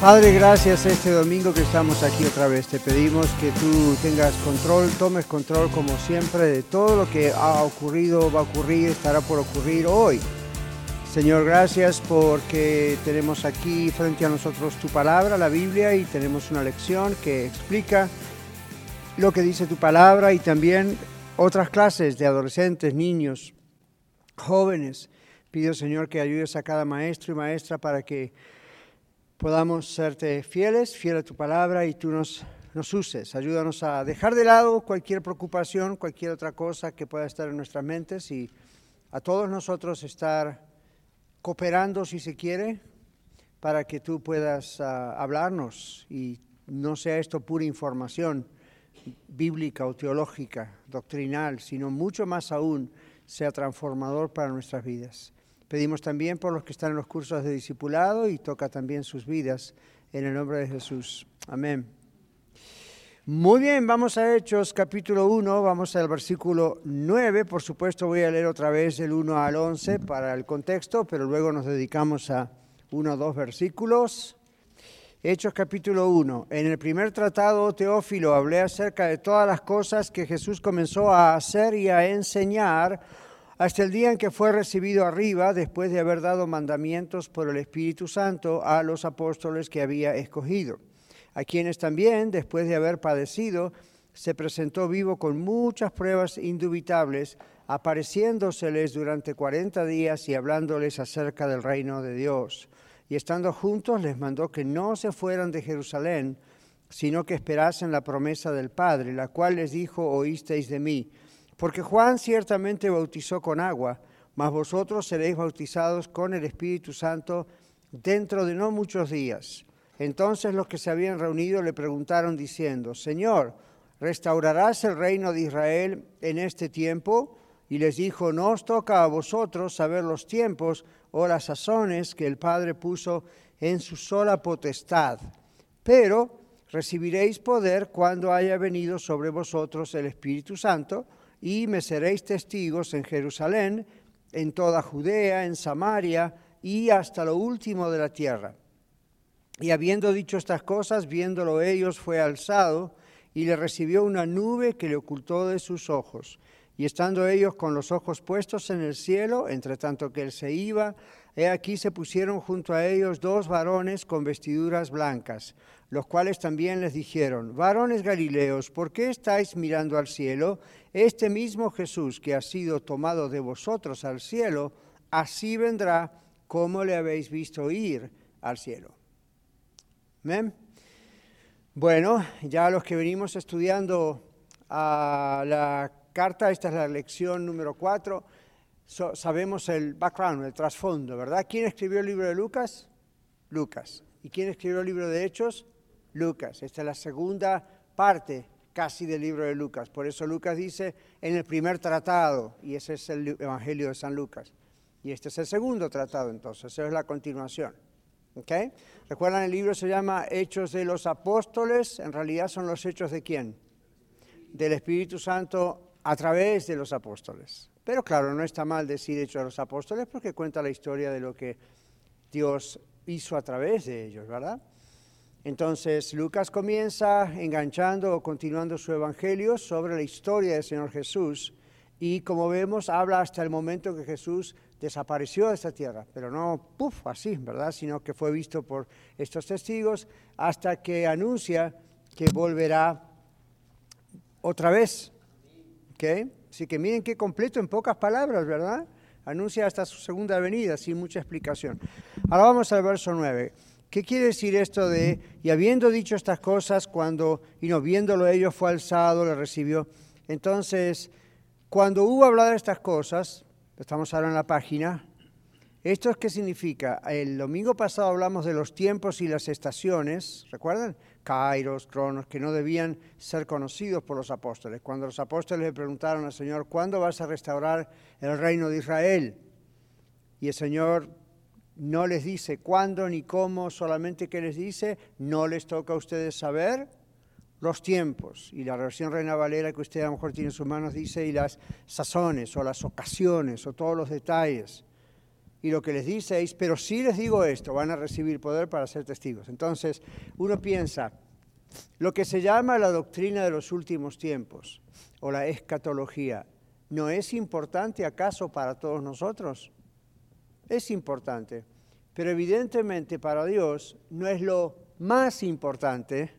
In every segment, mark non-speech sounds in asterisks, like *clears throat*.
Padre, gracias este domingo que estamos aquí otra vez. Te pedimos que tú tengas control, tomes control como siempre de todo lo que ha ocurrido, va a ocurrir, estará por ocurrir hoy. Señor, gracias porque tenemos aquí frente a nosotros tu palabra, la Biblia, y tenemos una lección que explica lo que dice tu palabra y también otras clases de adolescentes, niños, jóvenes. Pido, Señor, que ayudes a cada maestro y maestra para que podamos serte fieles, fiel a tu palabra y tú nos, uses. Ayúdanos a dejar de lado cualquier preocupación, cualquier otra cosa que pueda estar en nuestras mentes y a todos nosotros estar cooperando, si se quiere, para que tú puedas ah, hablarnos y no sea esto pura información bíblica o teológica, doctrinal, sino mucho más aún sea transformador para nuestras vidas. Pedimos también por los que están en los cursos de discipulado y toca también sus vidas en el nombre de Jesús. Amén. Muy bien, vamos a Hechos capítulo 1, vamos al versículo 9. Por supuesto voy a leer otra vez del 1 al 11 para el contexto, pero luego nos dedicamos a uno o dos versículos. Hechos capítulo 1. En el primer tratado, Teófilo, hablé acerca de todas las cosas que Jesús comenzó a hacer y a enseñar hasta el día en que fue recibido arriba, después de haber dado mandamientos por el Espíritu Santo a los apóstoles que había escogido, a quienes también, después de haber padecido, se presentó vivo con muchas pruebas indubitables, apareciéndoseles durante cuarenta días y hablándoles acerca del reino de Dios. Y estando juntos les mandó que no se fueran de Jerusalén, sino que esperasen la promesa del Padre, la cual les dijo, oísteis de mí porque Juan ciertamente bautizó con agua, mas vosotros seréis bautizados con el Espíritu Santo dentro de no muchos días. Entonces los que se habían reunido le preguntaron diciendo, Señor, ¿restaurarás el reino de Israel en este tiempo? Y les dijo, no os toca a vosotros saber los tiempos o las sazones que el Padre puso en su sola potestad, pero recibiréis poder cuando haya venido sobre vosotros el Espíritu Santo y me seréis testigos en Jerusalén, en toda Judea, en Samaria y hasta lo último de la tierra. Y habiendo dicho estas cosas, viéndolo ellos, fue alzado y le recibió una nube que le ocultó de sus ojos. Y estando ellos con los ojos puestos en el cielo, entre tanto que él se iba, he aquí se pusieron junto a ellos dos varones con vestiduras blancas, los cuales también les dijeron, varones Galileos, ¿por qué estáis mirando al cielo? Este mismo Jesús que ha sido tomado de vosotros al cielo, así vendrá como le habéis visto ir al cielo. Bueno, ya los que venimos estudiando a la carta, esta es la lección número cuatro, sabemos el background, el trasfondo, ¿verdad? ¿Quién escribió el libro de Lucas? Lucas. ¿Y quién escribió el libro de Hechos? Lucas. Esta es la segunda parte casi del libro de Lucas. Por eso Lucas dice en el primer tratado, y ese es el Evangelio de San Lucas. Y este es el segundo tratado, entonces, esa es la continuación. ¿Okay? ¿Recuerdan? El libro se llama Hechos de los Apóstoles, en realidad son los hechos de quién? Del Espíritu Santo a través de los apóstoles. Pero claro, no está mal decir hecho a los apóstoles porque cuenta la historia de lo que Dios hizo a través de ellos, ¿verdad? Entonces Lucas comienza enganchando o continuando su evangelio sobre la historia del Señor Jesús y como vemos habla hasta el momento que Jesús desapareció de esta tierra, pero no puff así, ¿verdad? Sino que fue visto por estos testigos hasta que anuncia que volverá otra vez ¿Okay? Así que miren qué completo en pocas palabras, ¿verdad? Anuncia hasta su segunda venida sin mucha explicación. Ahora vamos al verso 9. ¿Qué quiere decir esto de, y habiendo dicho estas cosas, cuando, y no viéndolo ellos, fue alzado, le recibió? Entonces, cuando hubo hablado de estas cosas, estamos ahora en la página, ¿Esto qué significa? El domingo pasado hablamos de los tiempos y las estaciones, ¿recuerdan? Kairos, Cronos, que no debían ser conocidos por los apóstoles. Cuando los apóstoles le preguntaron al Señor, ¿cuándo vas a restaurar el reino de Israel? Y el Señor no les dice cuándo ni cómo, solamente que les dice, no les toca a ustedes saber los tiempos. Y la versión Reina Valera que usted a lo mejor tiene en sus manos dice, y las sazones o las ocasiones o todos los detalles. Y lo que les dice es, pero si les digo esto, van a recibir poder para ser testigos. Entonces, uno piensa, lo que se llama la doctrina de los últimos tiempos o la escatología, ¿no es importante acaso para todos nosotros? Es importante, pero evidentemente para Dios no es lo más importante,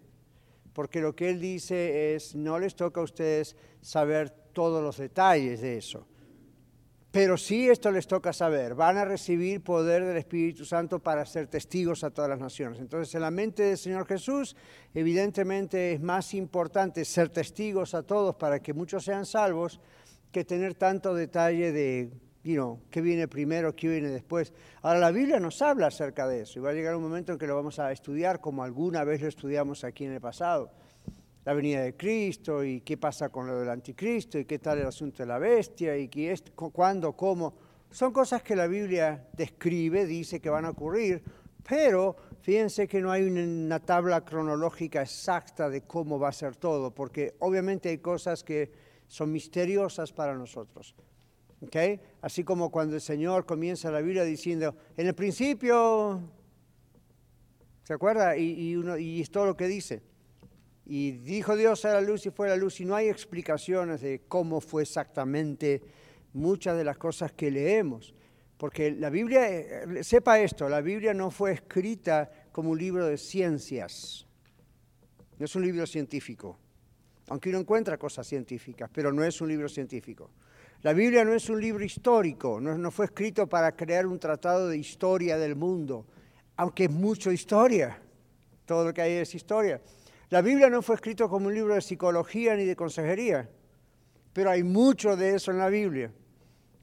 porque lo que Él dice es, no les toca a ustedes saber todos los detalles de eso. Pero sí esto les toca saber, van a recibir poder del Espíritu Santo para ser testigos a todas las naciones. Entonces, en la mente del Señor Jesús, evidentemente es más importante ser testigos a todos para que muchos sean salvos que tener tanto detalle de, you qué viene primero, qué viene después. Ahora, la Biblia nos habla acerca de eso y va a llegar un momento en que lo vamos a estudiar como alguna vez lo estudiamos aquí en el pasado la venida de Cristo y qué pasa con lo del anticristo y qué tal el asunto de la bestia y qué es, cuándo, cómo. Son cosas que la Biblia describe, dice que van a ocurrir, pero fíjense que no hay una tabla cronológica exacta de cómo va a ser todo, porque obviamente hay cosas que son misteriosas para nosotros. ¿Okay? Así como cuando el Señor comienza la Biblia diciendo, en el principio, ¿se acuerda? Y, y es todo lo que dice. Y dijo Dios a la luz y fue la luz y no hay explicaciones de cómo fue exactamente muchas de las cosas que leemos. Porque la Biblia, eh, sepa esto, la Biblia no fue escrita como un libro de ciencias. No es un libro científico. Aunque uno encuentra cosas científicas, pero no es un libro científico. La Biblia no es un libro histórico, no, no fue escrito para crear un tratado de historia del mundo, aunque es mucho historia. Todo lo que hay es historia. La Biblia no fue escrito como un libro de psicología ni de consejería, pero hay mucho de eso en la Biblia.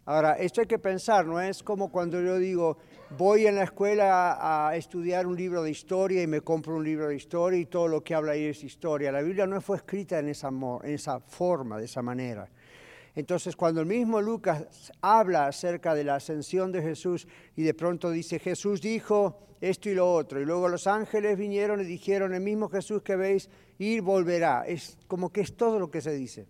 Ahora, esto hay que pensar, no es como cuando yo digo, voy en la escuela a estudiar un libro de historia y me compro un libro de historia y todo lo que habla ahí es historia. La Biblia no fue escrita en esa, en esa forma, de esa manera. Entonces, cuando el mismo Lucas habla acerca de la ascensión de Jesús y de pronto dice, Jesús dijo esto y lo otro, y luego los ángeles vinieron y dijeron, el mismo Jesús que veis ir volverá. Es como que es todo lo que se dice.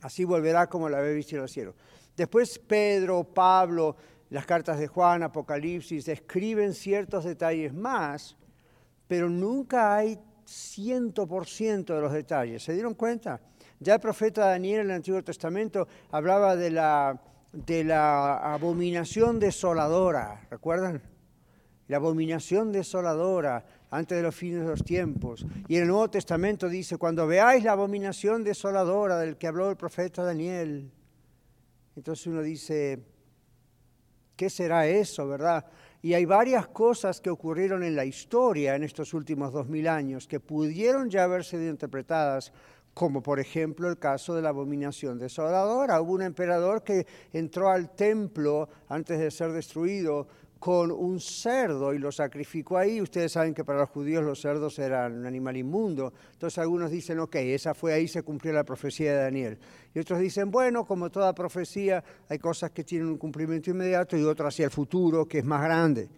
Así volverá como la habéis visto en el cielo. Después Pedro, Pablo, las cartas de Juan, Apocalipsis, describen ciertos detalles más, pero nunca hay ciento por ciento de los detalles. ¿Se dieron cuenta? Ya el profeta Daniel en el Antiguo Testamento hablaba de la, de la abominación desoladora, ¿recuerdan? La abominación desoladora antes de los fines de los tiempos. Y en el Nuevo Testamento dice, cuando veáis la abominación desoladora del que habló el profeta Daniel, entonces uno dice, ¿qué será eso, verdad? Y hay varias cosas que ocurrieron en la historia en estos últimos dos mil años que pudieron ya haber sido interpretadas como por ejemplo el caso de la abominación desoladora. Hubo un emperador que entró al templo antes de ser destruido con un cerdo y lo sacrificó ahí. Ustedes saben que para los judíos los cerdos eran un animal inmundo. Entonces algunos dicen, ok, esa fue ahí, se cumplió la profecía de Daniel. Y otros dicen, bueno, como toda profecía, hay cosas que tienen un cumplimiento inmediato y otras hacia el futuro, que es más grande.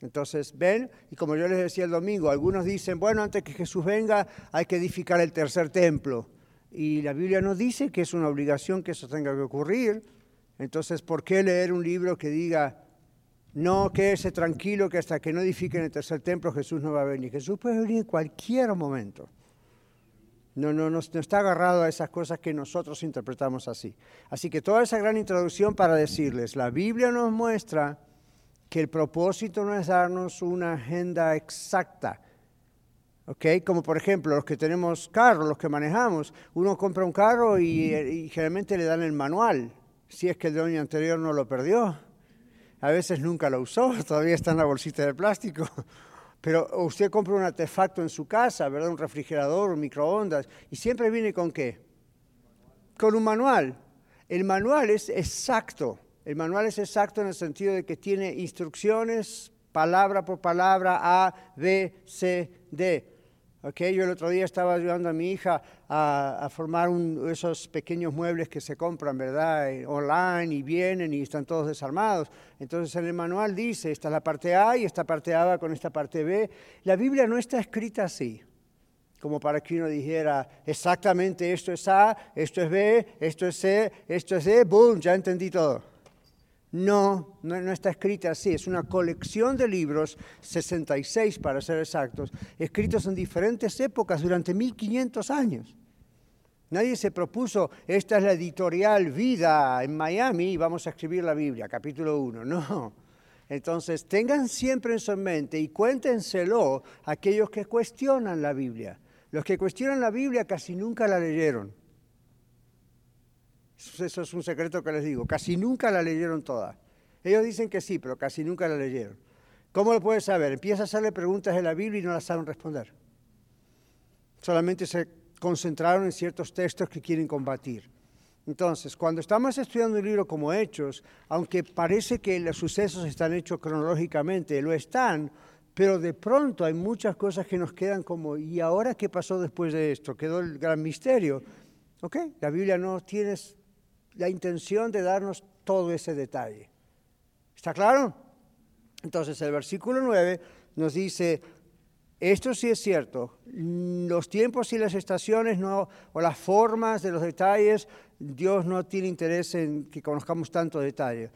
Entonces, ven, y como yo les decía el domingo, algunos dicen, bueno, antes que Jesús venga hay que edificar el tercer templo. Y la Biblia nos dice que es una obligación que eso tenga que ocurrir. Entonces, ¿por qué leer un libro que diga, no, quédese tranquilo que hasta que no edifiquen el tercer templo Jesús no va a venir? Jesús puede venir en cualquier momento. No, no, no, no está agarrado a esas cosas que nosotros interpretamos así. Así que toda esa gran introducción para decirles, la Biblia nos muestra que el propósito no es darnos una agenda exacta. ¿ok? Como por ejemplo los que tenemos carros, los que manejamos, uno compra un carro y, generalmente le dan el manual, si es que el dueño anterior no lo perdió. A veces nunca lo usó, *laughs* todavía está en la bolsita de plástico. Pero usted compra un artefacto en su casa, ¿verdad? Un refrigerador, un microondas, y siempre viene con qué? Con un manual. El manual es exacto El manual es exacto en el sentido de que tiene instrucciones, palabra por palabra, A, B, C, D. Okay, yo el otro día estaba ayudando a mi hija a, formar esos pequeños muebles que se compran, ¿verdad? Eh, online y vienen y están todos desarmados. Entonces en el manual dice, esta es la parte A y esta parte A va con esta parte B. La Biblia no está escrita así, como para que uno dijera exactamente esto es A, esto es B, esto es C, esto es D, ¡boom! Ya entendí todo. No, no, está escrita así, es una colección de libros, 66 para ser exactos, escritos en diferentes épocas durante 1500 años. Nadie se propuso, esta es la editorial Vida en Miami y vamos a escribir la Biblia, capítulo 1. *laughs* No. Entonces, tengan siempre en su mente y cuéntenselo aquellos que cuestionan la Biblia. Los que cuestionan la Biblia casi nunca la leyeron. Eso es un secreto que les digo. Casi nunca la leyeron toda. Ellos dicen que sí, pero casi nunca la leyeron. ¿Cómo lo puedes saber? Empieza a hacerle preguntas de la Biblia y no las saben responder. Solamente se concentraron en ciertos textos que quieren combatir. Entonces, cuando estamos estudiando un libro como Hechos, aunque parece que los sucesos están hechos cronológicamente, lo están, pero de pronto hay muchas cosas que nos quedan como, ¿y ahora qué pasó después de esto? Quedó el gran misterio. ¿Ok? La Biblia no tiene la intención de darnos todo ese detalle. ¿Está claro? Entonces el versículo 9 nos dice, esto sí es cierto, los tiempos y las estaciones no, o las formas de los detalles, Dios no tiene interés en que conozcamos tanto detalle.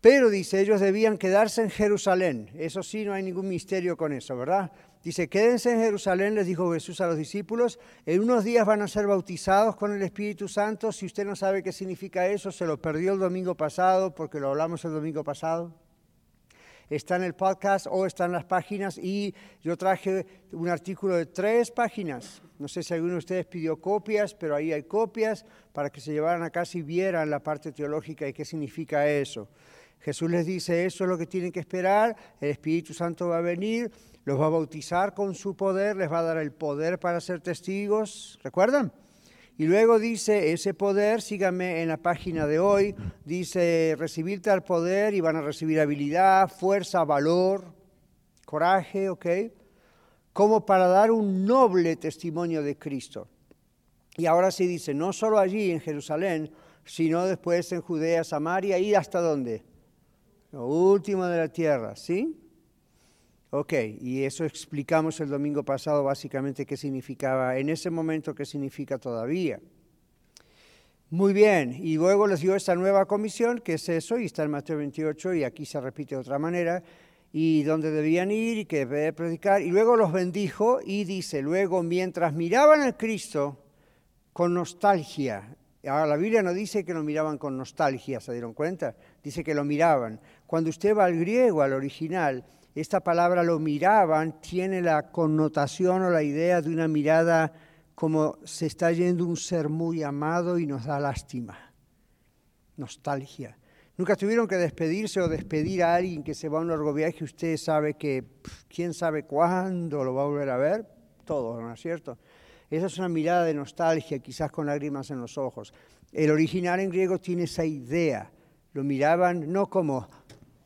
Pero dice, ellos debían quedarse en Jerusalén. Eso sí, no hay ningún misterio con eso, ¿verdad? Dice, quédense en Jerusalén, les dijo Jesús a los discípulos, en unos días van a ser bautizados con el Espíritu Santo. Si usted no sabe qué significa eso, se lo perdió el domingo pasado, porque lo hablamos el domingo pasado. Está en el podcast o está en las páginas y yo traje un artículo de tres páginas. No sé si alguno de ustedes pidió copias, pero ahí hay copias para que se llevaran a casa y vieran la parte teológica y qué significa eso. Jesús les dice, eso es lo que tienen que esperar, el Espíritu Santo va a venir, los va a bautizar con su poder, les va a dar el poder para ser testigos, ¿recuerdan? Y luego dice, ese poder, síganme en la página de hoy, dice, recibir tal poder y van a recibir habilidad, fuerza, valor, coraje, ¿ok? Como para dar un noble testimonio de Cristo. Y ahora sí dice, no solo allí en Jerusalén, sino después en Judea, Samaria y hasta dónde? lo último de la tierra, ¿sí? Ok, y eso explicamos el domingo pasado básicamente qué significaba en ese momento, qué significa todavía. Muy bien, y luego les dio esta nueva comisión, que es eso, y está en Mateo 28, y aquí se repite de otra manera, y donde debían ir y que debían predicar, y luego los bendijo y dice, luego mientras miraban a Cristo con nostalgia, ahora la Biblia no dice que lo miraban con nostalgia, ¿se dieron cuenta? Dice que lo miraban. Cuando usted va al griego, al original, esta palabra lo miraban tiene la connotación o la idea de una mirada como se está yendo un ser muy amado y nos da lástima, nostalgia. Nunca tuvieron que despedirse o despedir a alguien que se va a un largo viaje, usted sabe que quién sabe cuándo lo va a volver a ver, todo, ¿no es cierto? Esa es una mirada de nostalgia, quizás con lágrimas en los ojos. El original en griego tiene esa idea. Lo miraban no como,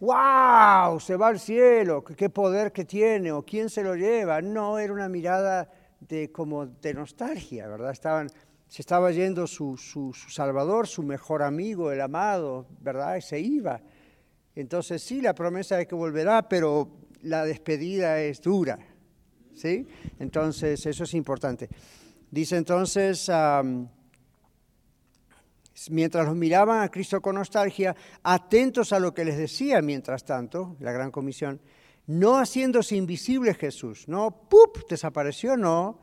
¡Wow! Se va al cielo, qué poder que tiene, o quién se lo lleva. No, era una mirada de, como de nostalgia, ¿verdad? Estaban, se estaba yendo su, su, Salvador, su mejor amigo, el amado, ¿verdad? Y se iba. Entonces sí, la promesa es que volverá, pero la despedida es dura, ¿sí? Entonces eso es importante. Dice entonces mientras los miraban a Cristo con nostalgia, atentos a lo que les decía mientras tanto, la gran comisión, no haciéndose invisible Jesús, no, ¡pup!, desapareció, no,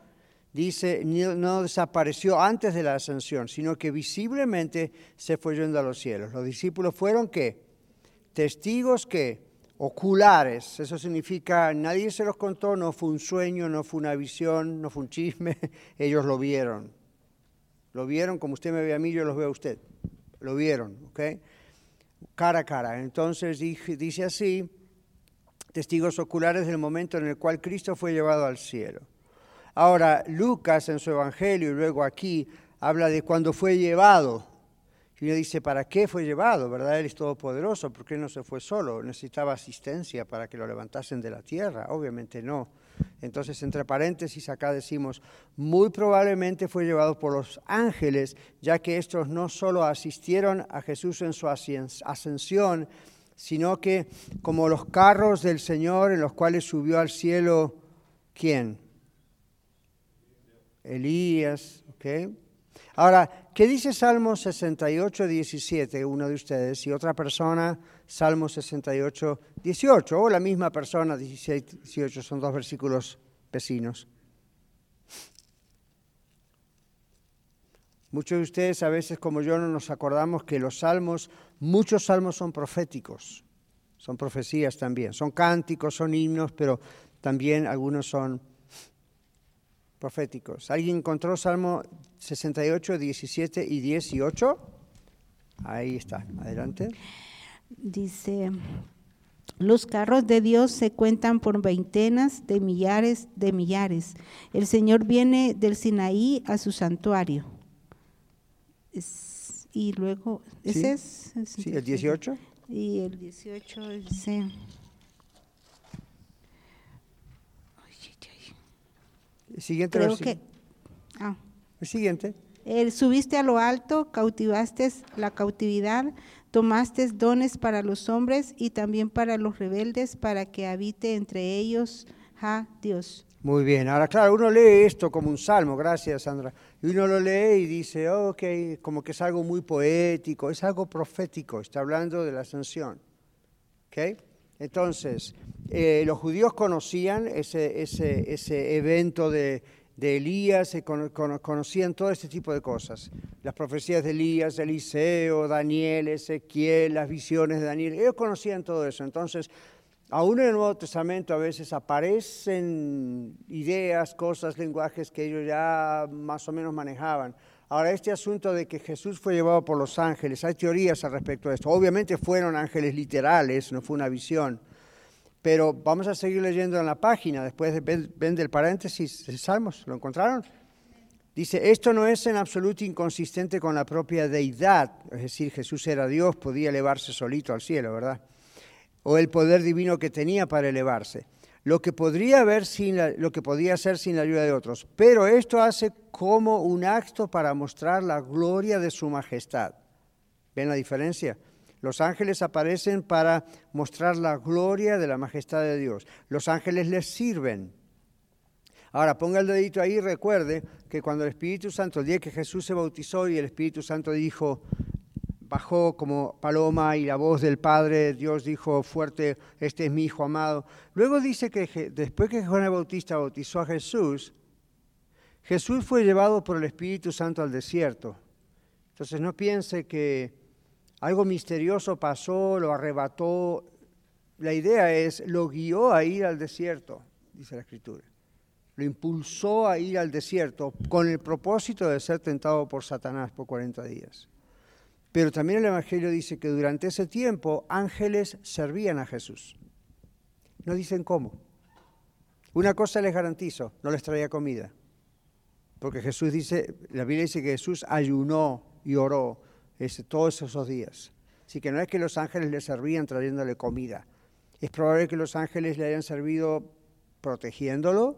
dice, no desapareció antes de la ascensión, sino que visiblemente se fue yendo a los cielos. Los discípulos fueron qué? Testigos que oculares, eso significa nadie se los contó, no fue un sueño, no fue una visión, no fue un chisme, *laughs* ellos lo vieron. Lo vieron como usted me ve a mí, yo los veo a usted. Lo vieron. Cara a cara. Entonces dice así, testigos oculares del momento en el cual Cristo fue llevado al cielo. Ahora, Lucas en su Evangelio y luego aquí habla de cuando fue llevado. Y uno dice, ¿para qué fue llevado? ¿Verdad? Él es todopoderoso, ¿por qué no se fue solo? ¿Necesitaba asistencia para que lo levantasen de la tierra? Obviamente no. Entonces, entre paréntesis, acá decimos, muy probablemente fue llevado por los ángeles, ya que estos no solo asistieron a Jesús en su ascensión, sino que como los carros del Señor en los cuales subió al cielo, ¿quién? Elías, ¿ok? Ahora, ¿qué dice Salmo 68, 17? Uno de ustedes y otra persona, Salmo 68, 18, o la misma persona, 16, 18, son dos versículos vecinos. Muchos de ustedes a veces como yo no nos acordamos que los salmos, muchos salmos son proféticos, son profecías también, son cánticos, son himnos, pero también algunos son proféticos. ¿Alguien encontró Salmo 68, 17 y 18? Ahí está, adelante. Dice, los carros de Dios se cuentan por veintenas de millares de millares. El Señor viene del Sinaí a su santuario y luego, ¿ese es? Sí, el 18. Y el 18 dice... El siguiente Creo que... Ah. El siguiente. El, subiste a lo alto, cautivaste la cautividad, tomaste dones para los hombres y también para los rebeldes, para que habite entre ellos, ja, Dios. Muy bien, ahora claro, uno lee esto como un salmo, gracias Sandra, y uno lo lee y dice, ok, como que es algo muy poético, es algo profético, está hablando de la ascensión. ¿Okay? Entonces, eh, los judíos conocían ese, ese, ese evento de, de Elías, conocían todo este tipo de cosas. Las profecías de Elías, de Eliseo, Daniel, Ezequiel, las visiones de Daniel, ellos conocían todo eso. Entonces, Aún en el Nuevo Testamento a veces aparecen ideas, cosas, lenguajes que ellos ya más o menos manejaban. Ahora, este asunto de que Jesús fue llevado por los ángeles, hay teorías al respecto de esto. Obviamente fueron ángeles literales, no fue una visión. Pero vamos a seguir leyendo en la página, después de, ven del paréntesis Salmos, ¿lo encontraron? Dice, esto no es en absoluto inconsistente con la propia deidad, es decir, Jesús era Dios, podía elevarse solito al cielo, ¿verdad? o el poder divino que tenía para elevarse, lo que podría haber sin lo que podía hacer sin la ayuda de otros. Pero esto hace como un acto para mostrar la gloria de su majestad. ¿Ven la diferencia? Los ángeles aparecen para mostrar la gloria de la majestad de Dios. Los ángeles les sirven. Ahora ponga el dedito ahí y recuerde que cuando el Espíritu Santo, el día que Jesús se bautizó y el Espíritu Santo dijo, bajó como paloma y la voz del Padre, Dios dijo fuerte, este es mi Hijo amado. Luego dice que después que Juan el Bautista bautizó a Jesús, Jesús fue llevado por el Espíritu Santo al desierto. Entonces no piense que algo misterioso pasó, lo arrebató. La idea es, lo guió a ir al desierto, dice la Escritura. Lo impulsó a ir al desierto con el propósito de ser tentado por Satanás por 40 días. Pero también el Evangelio dice que durante ese tiempo ángeles servían a Jesús. No dicen cómo. Una cosa les garantizo, no les traía comida. Porque Jesús dice, la Biblia dice que Jesús ayunó y oró ese, todos esos días. Así que no es que los ángeles le servían trayéndole comida. Es probable que los ángeles le hayan servido protegiéndolo,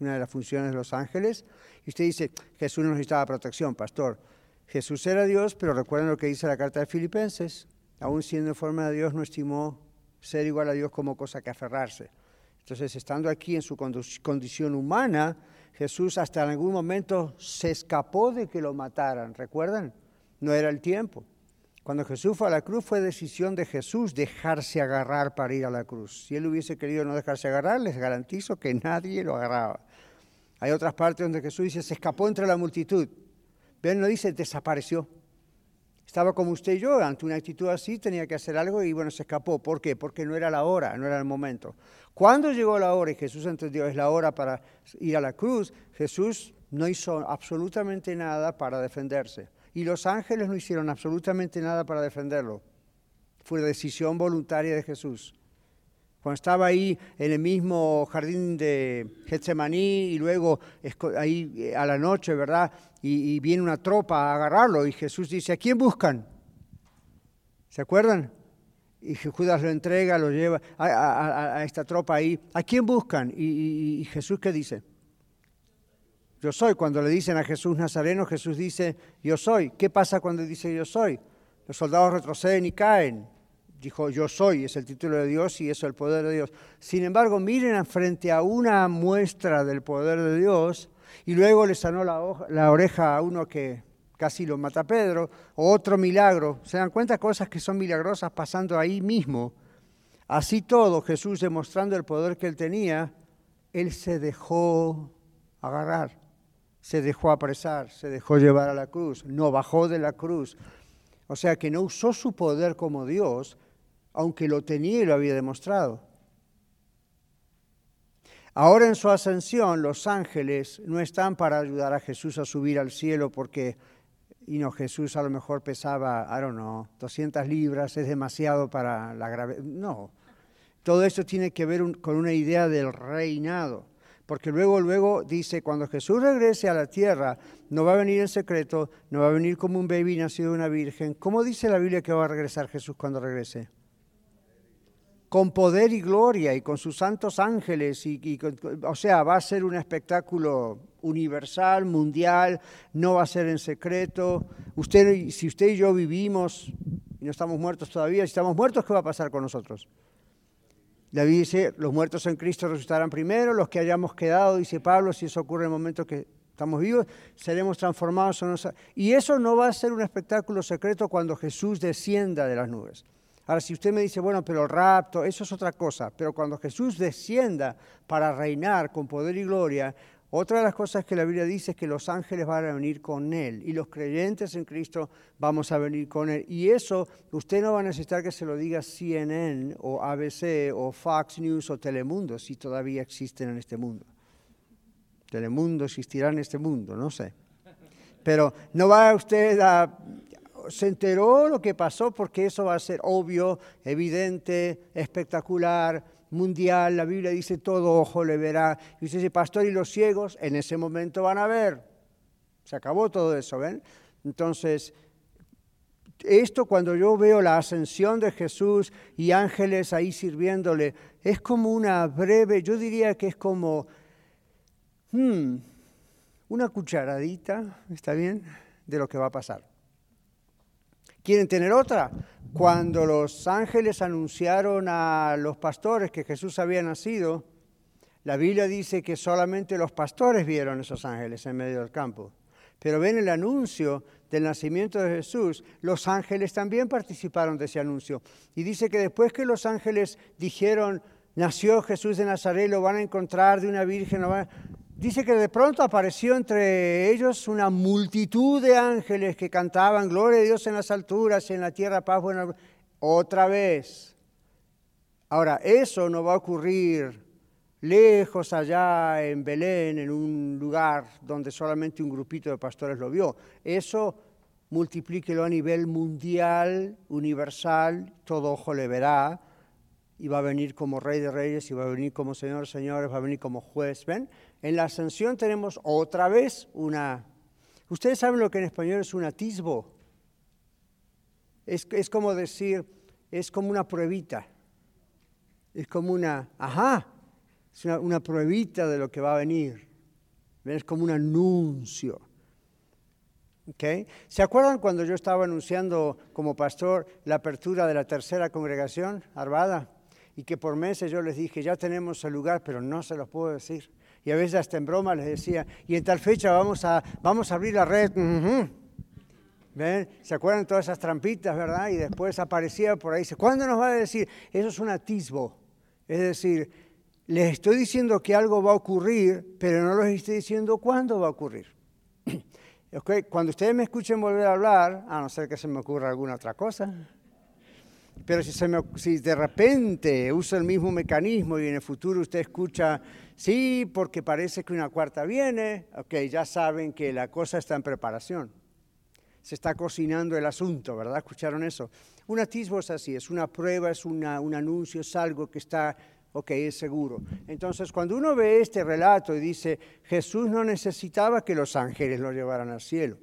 una de las funciones de los ángeles. Y usted dice, Jesús no necesitaba protección, pastor. Jesús era Dios, pero recuerden lo que dice la carta de Filipenses. Aún siendo en forma de Dios, no estimó ser igual a Dios como cosa que aferrarse. Entonces, estando aquí en su condición humana, Jesús hasta en algún momento se escapó de que lo mataran. ¿Recuerdan? No era el tiempo. Cuando Jesús fue a la cruz fue decisión de Jesús dejarse agarrar para ir a la cruz. Si él hubiese querido no dejarse agarrar, les garantizo que nadie lo agarraba. Hay otras partes donde Jesús dice, se escapó entre la multitud. Pero no dice desapareció. Estaba como usted y yo, ante una actitud así tenía que hacer algo y bueno, se escapó. ¿Por qué? Porque no era la hora, no era el momento. Cuando llegó la hora y Jesús entendió es la hora para ir a la cruz, Jesús no hizo absolutamente nada para defenderse. Y los ángeles no hicieron absolutamente nada para defenderlo. Fue decisión voluntaria de Jesús. Cuando estaba ahí en el mismo jardín de Getsemaní y luego ahí eh, a la noche, ¿verdad? Y, viene una tropa a agarrarlo y Jesús dice, ¿a quién buscan? ¿Se acuerdan? Y Judas lo entrega, lo lleva a, esta tropa ahí. ¿A quién buscan? Y, y, Jesús qué dice? Yo soy. Cuando le dicen a Jesús Nazareno, Jesús dice, yo soy. ¿Qué pasa cuando dice yo soy? Los soldados retroceden y caen. Dijo, yo soy, es el título de Dios y eso es el poder de Dios. Sin embargo, miren frente a una muestra del poder de Dios y luego le sanó la oreja a uno que casi lo mata Pedro, o otro milagro. ¿Se dan cuenta cosas que son milagrosas pasando ahí mismo? Así todo, Jesús demostrando el poder que él tenía, él se dejó agarrar, se dejó apresar, se dejó llevar a la cruz, no bajó de la cruz. O sea que no usó su poder como Dios, aunque lo tenía y lo había demostrado. Ahora en su ascensión los ángeles no están para ayudar a Jesús a subir al cielo porque y no, Jesús a lo mejor pesaba, I don't know, 200 libras, es demasiado para la gravedad. No, todo esto tiene que ver con una idea del reinado. Porque luego, luego dice, cuando Jesús regrese a la tierra, no va a venir en secreto, no va a venir como un baby nacido de una virgen. ¿Cómo dice la Biblia que va a regresar Jesús cuando regrese? con poder y gloria y con sus santos ángeles. Y, o sea, va a ser un espectáculo universal, mundial, no va a ser en secreto. Usted, si usted y yo vivimos y no estamos muertos todavía, si estamos muertos, ¿qué va a pasar con nosotros? Biblia dice, los muertos en Cristo resucitarán primero, los que hayamos quedado, dice Pablo, si eso ocurre en el momento que estamos vivos, seremos transformados. Y eso no va a ser un espectáculo secreto cuando Jesús descienda de las nubes. Ahora, si usted me dice, bueno, pero el rapto, eso es otra cosa, pero cuando Jesús descienda para reinar con poder y gloria, otra de las cosas que la Biblia dice es que los ángeles van a venir con Él y los creyentes en Cristo vamos a venir con Él. Y eso usted no va a necesitar que se lo diga CNN o ABC o Fox News o Telemundo, si todavía existen en este mundo. Telemundo existirá en este mundo, no sé. Pero no va usted a se enteró lo que pasó porque eso va a ser obvio, evidente, espectacular, mundial. La Biblia dice todo ojo le verá. Y dice, pastor, y los ciegos en ese momento van a ver. Se acabó todo eso, ¿ven? Entonces, esto cuando yo veo la ascensión de Jesús y ángeles ahí sirviéndole, es como una breve, yo diría que es como hmm, una cucharadita, ¿está bien?, de lo que va a pasar. ¿Quieren tener otra? Cuando los ángeles anunciaron a los pastores que Jesús había nacido, la Biblia dice que solamente los pastores vieron esos ángeles en medio del campo. Pero ven el anuncio del nacimiento de Jesús, los ángeles también participaron de ese anuncio. Y dice que después que los ángeles dijeron, nació Jesús de Nazaret, lo van a encontrar de una virgen, Dice que de pronto apareció entre ellos una multitud de ángeles que cantaban Gloria a Dios en las alturas en la tierra paz buena. Otra vez. Ahora, eso no va a ocurrir lejos allá en Belén, en un lugar donde solamente un grupito de pastores lo vio. Eso multiplíquelo a nivel mundial, universal, todo ojo le verá, y va a venir como rey de reyes, y va a venir como señor de señores, va a venir como juez. ¿Ven? En la ascensión tenemos otra vez una... Ustedes saben lo que en español es un atisbo. Es, es como decir, es como una pruebita. Es como una, ajá, es una, una pruebita de lo que va a venir. Es como un anuncio. Okay. ¿Se acuerdan cuando yo estaba anunciando como pastor la apertura de la tercera congregación, Arvada? Y que por meses yo les dije, ya tenemos el lugar, pero no se los puedo decir y a veces hasta en broma les decía, y en tal fecha vamos a, vamos a abrir la red. ¿Ven? ¿Se acuerdan todas esas trampitas, verdad? Y después aparecía por ahí, dice, ¿cuándo nos va a decir? Eso es un atisbo. Es decir, les estoy diciendo que algo va a ocurrir, pero no les estoy diciendo cuándo va a ocurrir. *clears throat* okay. Cuando ustedes me escuchen volver a hablar, a no ser que se me ocurra alguna otra cosa, pero si, se me, si de repente uso el mismo mecanismo y en el futuro usted escucha Sí, porque parece que una cuarta viene. Ok, ya saben que la cosa está en preparación. Se está cocinando el asunto, ¿verdad? ¿Escucharon eso? Un atisbo es así, es una prueba, es un anuncio, es algo que está, ok, es seguro. Entonces, cuando uno ve este relato y dice, Jesús no necesitaba que los ángeles lo llevaran al cielo.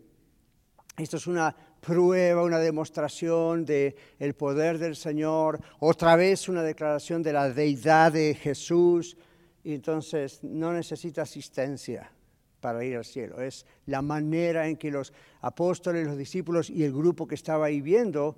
Esto es una prueba, una demostración del el poder del Señor, otra vez una declaración de la deidad de Jesús, y entonces no necesita asistencia para ir al cielo. Es la manera en que los apóstoles, los discípulos y el grupo que estaba ahí viendo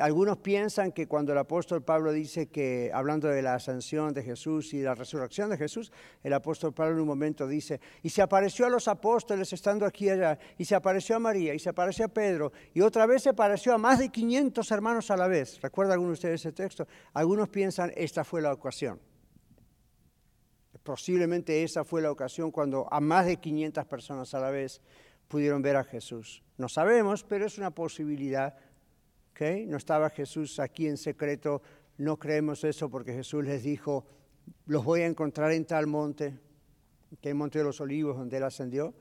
algunos piensan que cuando el apóstol Pablo dice que, hablando de la ascensión de Jesús y la resurrección de Jesús, el apóstol Pablo en un momento dice, y se apareció a los apóstoles estando aquí y allá, y se apareció a María, y se apareció a Pedro, y otra vez se apareció a más de 500 hermanos a la vez. ¿Recuerda alguno de ustedes ese texto? Algunos piensan, esta fue la ocasión. Posiblemente esa fue la ocasión cuando a más de 500 personas a la vez pudieron ver a Jesús. No sabemos, pero es una posibilidad no estaba Jesús aquí en secreto, no creemos eso porque Jesús les dijo, los voy a encontrar en tal monte, que es el Monte de los Olivos, donde Él ascendió.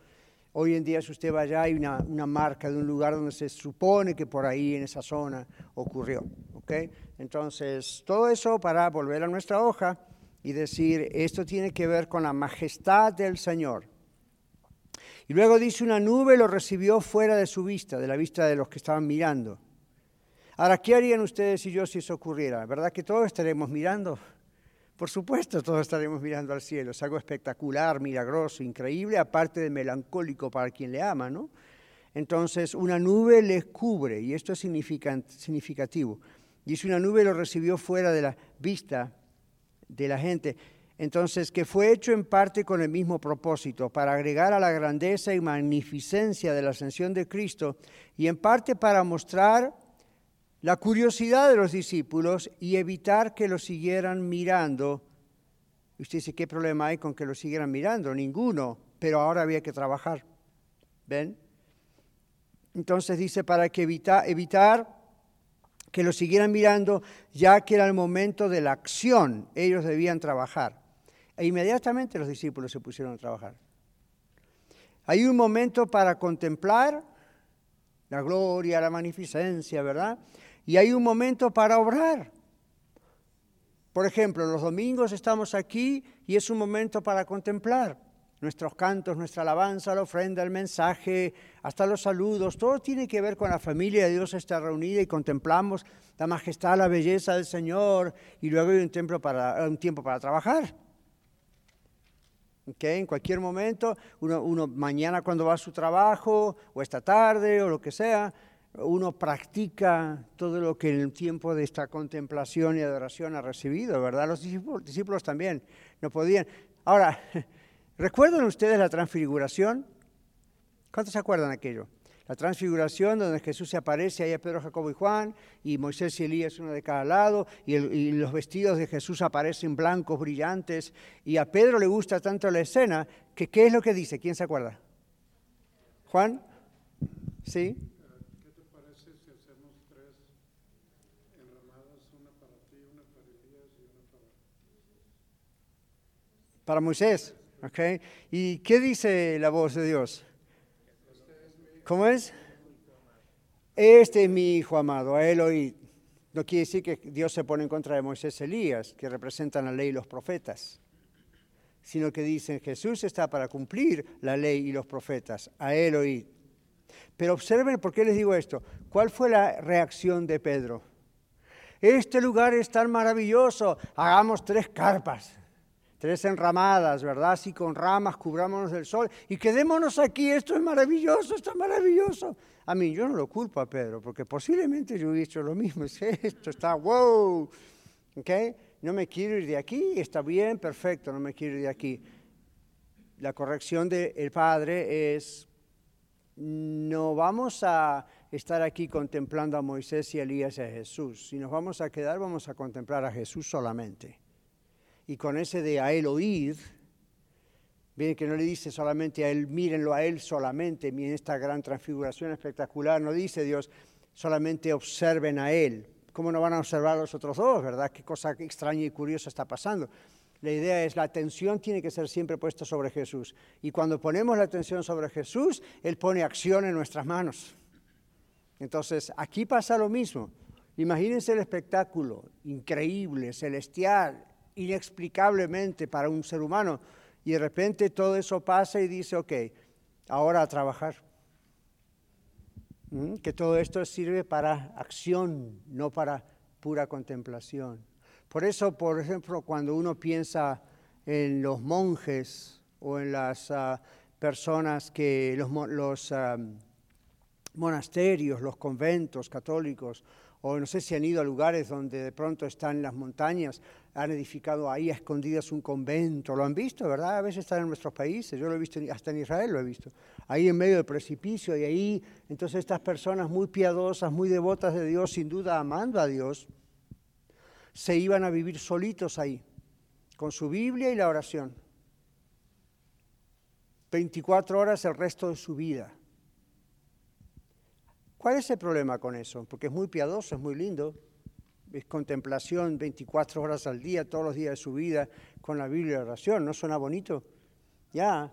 Hoy en día, si usted va allá, hay una, marca de un lugar donde se supone que por ahí, en esa zona, ocurrió. Entonces, todo eso para volver a nuestra hoja y decir, esto tiene que ver con la majestad del Señor. Y luego dice, una nube lo recibió fuera de su vista, de la vista de los que estaban mirando. Ahora, ¿qué harían ustedes y yo si eso ocurriera? ¿Verdad que todos estaremos mirando? Por supuesto, todos estaremos mirando al cielo. Es algo espectacular, milagroso, increíble, aparte de melancólico para quien le ama, ¿no? Entonces, una nube les cubre, y esto es significativo. Dice, una nube lo recibió fuera de la vista de la gente. Entonces, que fue hecho en parte con el mismo propósito, para agregar a la grandeza y magnificencia de la ascensión de Cristo, y en parte para mostrar la curiosidad de los discípulos y evitar que lo siguieran mirando. usted dice, ¿qué problema hay con que lo siguieran mirando? Ninguno, pero ahora había que trabajar. ¿Ven? Entonces dice, para que evitar que lo siguieran mirando, ya que era el momento de la acción, ellos debían trabajar. E inmediatamente los discípulos se pusieron a trabajar. Hay un momento para contemplar la gloria, la magnificencia, ¿verdad? y hay un momento para obrar. Por ejemplo, los domingos estamos aquí y es un momento para contemplar nuestros cantos, nuestra alabanza, la ofrenda, el mensaje, hasta los saludos, todo tiene que ver con la familia de Dios está reunida y contemplamos la majestad, la belleza del Señor y luego hay un, tiempo para, un tiempo para trabajar. Okay, en cualquier momento, uno, mañana cuando va a su trabajo o esta tarde o lo que sea, uno practica todo lo que en el tiempo de esta contemplación y adoración ha recibido, ¿verdad? Los discípulos, también no podían. Ahora, ¿recuerdan ustedes la transfiguración? ¿Cuántos se acuerdan de aquello? La transfiguración donde Jesús se aparece ahí a Pedro, Jacobo y Juan, y Moisés y Elías uno de cada lado, y, y los vestidos de Jesús aparecen blancos, brillantes, y a Pedro le gusta tanto la escena, que ¿qué es lo que dice? ¿Quién se acuerda? ¿Juan? ¿Sí? para Moisés. ¿Okay? ¿Y qué dice la voz de Dios? ¿Cómo es? Este es mi hijo amado, a él oí. No quiere decir que Dios se pone en contra de Moisés y Elías, que representan la ley y los profetas, sino que dicen Jesús está para cumplir la ley y los profetas, a él oí. Pero observen por qué les digo esto. ¿Cuál fue la reacción de Pedro? Este lugar es tan maravilloso, hagamos tres carpas tres enramadas, ¿verdad? Así con ramas, cubrámonos del sol y quedémonos aquí, esto es maravilloso, esto es maravilloso. A mí, yo no lo culpo a Pedro, porque posiblemente yo he hecho lo mismo, *laughs* esto está wow, ¿ok? No me quiero ir de aquí, está bien, perfecto, no me quiero ir de aquí. La corrección del Padre es, no vamos a estar aquí contemplando a Moisés y Elías y a Jesús. Si nos vamos a quedar, vamos a contemplar a Jesús solamente y con ese de a él oír, bien que no le dice solamente a él, mírenlo a él solamente, miren esta gran transfiguración espectacular, no dice Dios, solamente observen a él. ¿Cómo no van a observar a los otros dos, verdad? Qué cosa extraña y curiosa está pasando. La idea es la atención tiene que ser siempre puesta sobre Jesús. Y cuando ponemos la atención sobre Jesús, Él pone acción en nuestras manos. Entonces, aquí pasa lo mismo. Imagínense el espectáculo increíble, celestial, inexplicablemente para un ser humano. Y de repente todo eso pasa y dice, ok, ahora a trabajar. ¿Mm? Que todo esto sirve para acción, no para pura contemplación. Por eso, por ejemplo, cuando uno piensa en los monjes o en las ah, personas que los, ah, monasterios, los conventos católicos, o no sé si han ido a lugares donde de pronto están las montañas, han edificado ahí a escondidas un convento, lo han visto, ¿verdad? A veces están en nuestros países, yo lo he visto, hasta en Israel lo he visto, ahí en medio del precipicio y ahí, entonces estas personas muy piadosas, muy devotas de Dios, sin duda amando a Dios, se iban a vivir solitos ahí, con su Biblia y la oración. 24 horas el resto de su vida. ¿Cuál es el problema con eso? Porque es muy piadoso, es muy lindo. Es contemplación 24 horas al día, todos los días de su vida, con la Biblia y oración. ¿No suena bonito? Ya.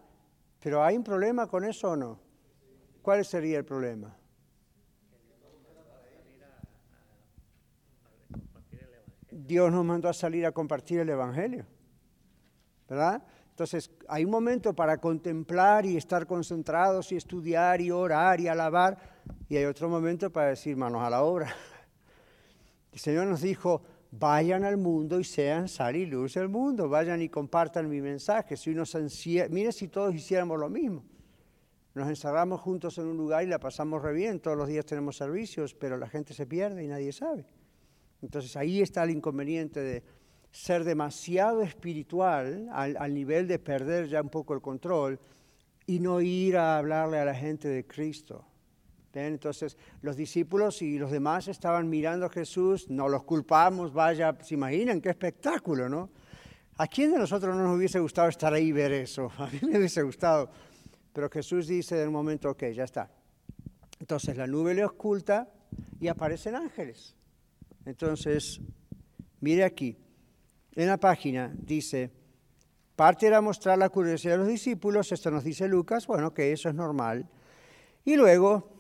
Pero ¿hay un problema con eso o no? ¿Cuál sería el problema? Dios nos mandó a salir a compartir el Evangelio. ¿Verdad? Entonces, hay un momento para contemplar y estar concentrados y estudiar y orar y alabar, y hay otro momento para decir manos a la obra. *laughs* El Señor nos dijo, vayan al mundo y sean sal y luz del mundo, vayan y compartan mi mensaje. Si uno mire si todos hiciéramos lo mismo. Nos encerramos juntos en un lugar y la pasamos re bien, todos los días tenemos servicios, pero la gente se pierde y nadie sabe. Entonces ahí está el inconveniente de ser demasiado espiritual al, nivel de perder ya un poco el control y no ir a hablarle a la gente de Cristo. Entonces los discípulos y los demás estaban mirando a Jesús, no los culpamos, vaya, se imaginan qué espectáculo, ¿no? ¿A quién de nosotros no nos hubiese gustado estar ahí y ver eso? *laughs* A mí me hubiese gustado. Pero Jesús dice en un momento, ok, ya está. Entonces la nube le oculta y aparecen ángeles. Entonces, mire aquí, en la página dice, parte era mostrar la curiosidad de los discípulos, esto nos dice Lucas, bueno, que eso es normal, y luego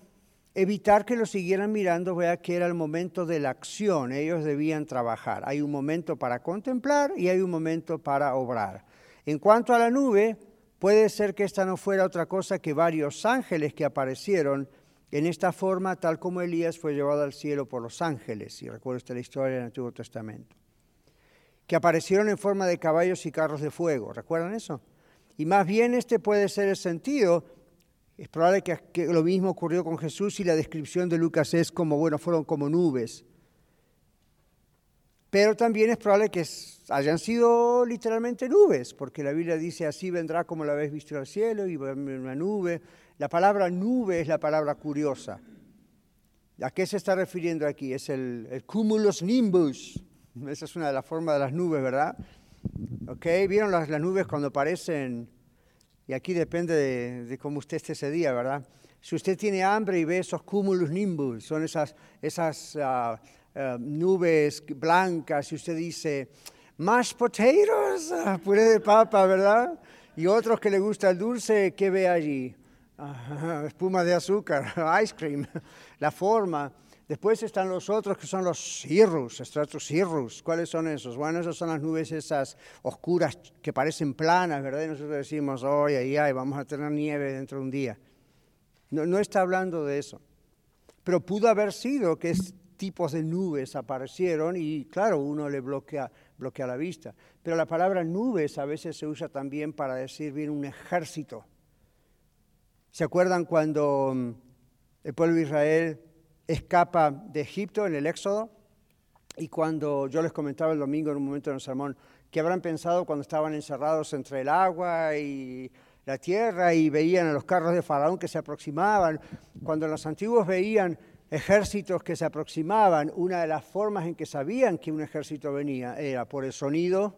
evitar que lo siguieran mirando, vea que era el momento de la acción, ellos debían trabajar. Hay un momento para contemplar y hay un momento para obrar. En cuanto a la nube, puede ser que esta no fuera otra cosa que varios ángeles que aparecieron en esta forma, tal como Elías fue llevado al cielo por los ángeles, y recuerda usted la historia del Antiguo Testamento que aparecieron en forma de caballos y carros de fuego. ¿Recuerdan eso? Y más bien este puede ser el sentido. Es probable que, lo mismo ocurrió con Jesús y la descripción de Lucas es como, bueno, fueron como nubes. Pero también es probable que hayan sido literalmente nubes, porque la Biblia dice así vendrá como la habéis visto al cielo y una nube. La palabra nube es la palabra curiosa. ¿A qué se está refiriendo aquí? Es el, el cumulus nimbus, esa es una de las formas de las nubes, ¿verdad? ¿Ok? ¿Vieron las, nubes cuando aparecen? Y aquí depende de, cómo usted esté ese día, ¿verdad? Si usted tiene hambre y ve esos cumulus nimbus, son esas, esas ah, ah, nubes blancas, y usted dice, mashed potatoes, ah, puré de papa, ¿verdad? Y otros que le gusta el dulce, ¿qué ve allí? *laughs* espuma de azúcar, *laughs* ice cream, la forma. Después están los otros que son los cirrus, estratos cirrus. ¿Cuáles son esos? Bueno, esas son las nubes esas oscuras que parecen planas, ¿verdad? Y nosotros decimos, ay, ay, ay, vamos a tener nieve dentro de un día. No, no está hablando de eso. Pero pudo haber sido que tipos de nubes aparecieron y claro, uno le bloquea, bloquea la vista. Pero la palabra nubes a veces se usa también para decir bien un ejército. ¿Se acuerdan cuando mm, el pueblo de Israel escapa de Egipto en el Éxodo. Y cuando yo les comentaba el domingo en un momento en el sermón, que habrán pensado cuando estaban encerrados entre el agua y la tierra y veían a los carros de Faraón que se aproximaban. Cuando los antiguos veían ejércitos que se aproximaban, una de las formas en que sabían que un ejército venía era por el sonido,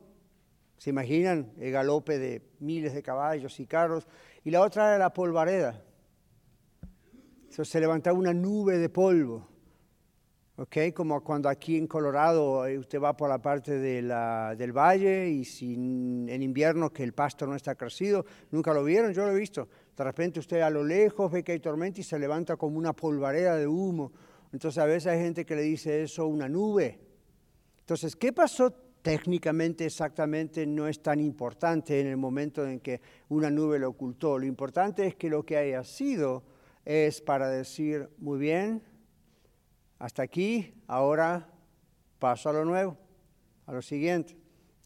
¿se imaginan? El galope de miles de caballos y carros, y la otra era la polvareda se levantaba una nube de polvo. Okay, como cuando aquí en Colorado eh, usted va por la parte de del valle y en invierno que el pasto no está crecido, nunca lo vieron, yo lo he visto. De repente usted a lo lejos ve que hay tormenta y se levanta como una polvareda de humo. Entonces a veces hay gente que le dice eso una nube. Entonces, ¿qué pasó técnicamente exactamente? No es tan importante en el momento en que una nube lo ocultó. Lo importante es que lo que haya sido es para decir, muy bien, hasta aquí, ahora paso a lo nuevo, a lo siguiente.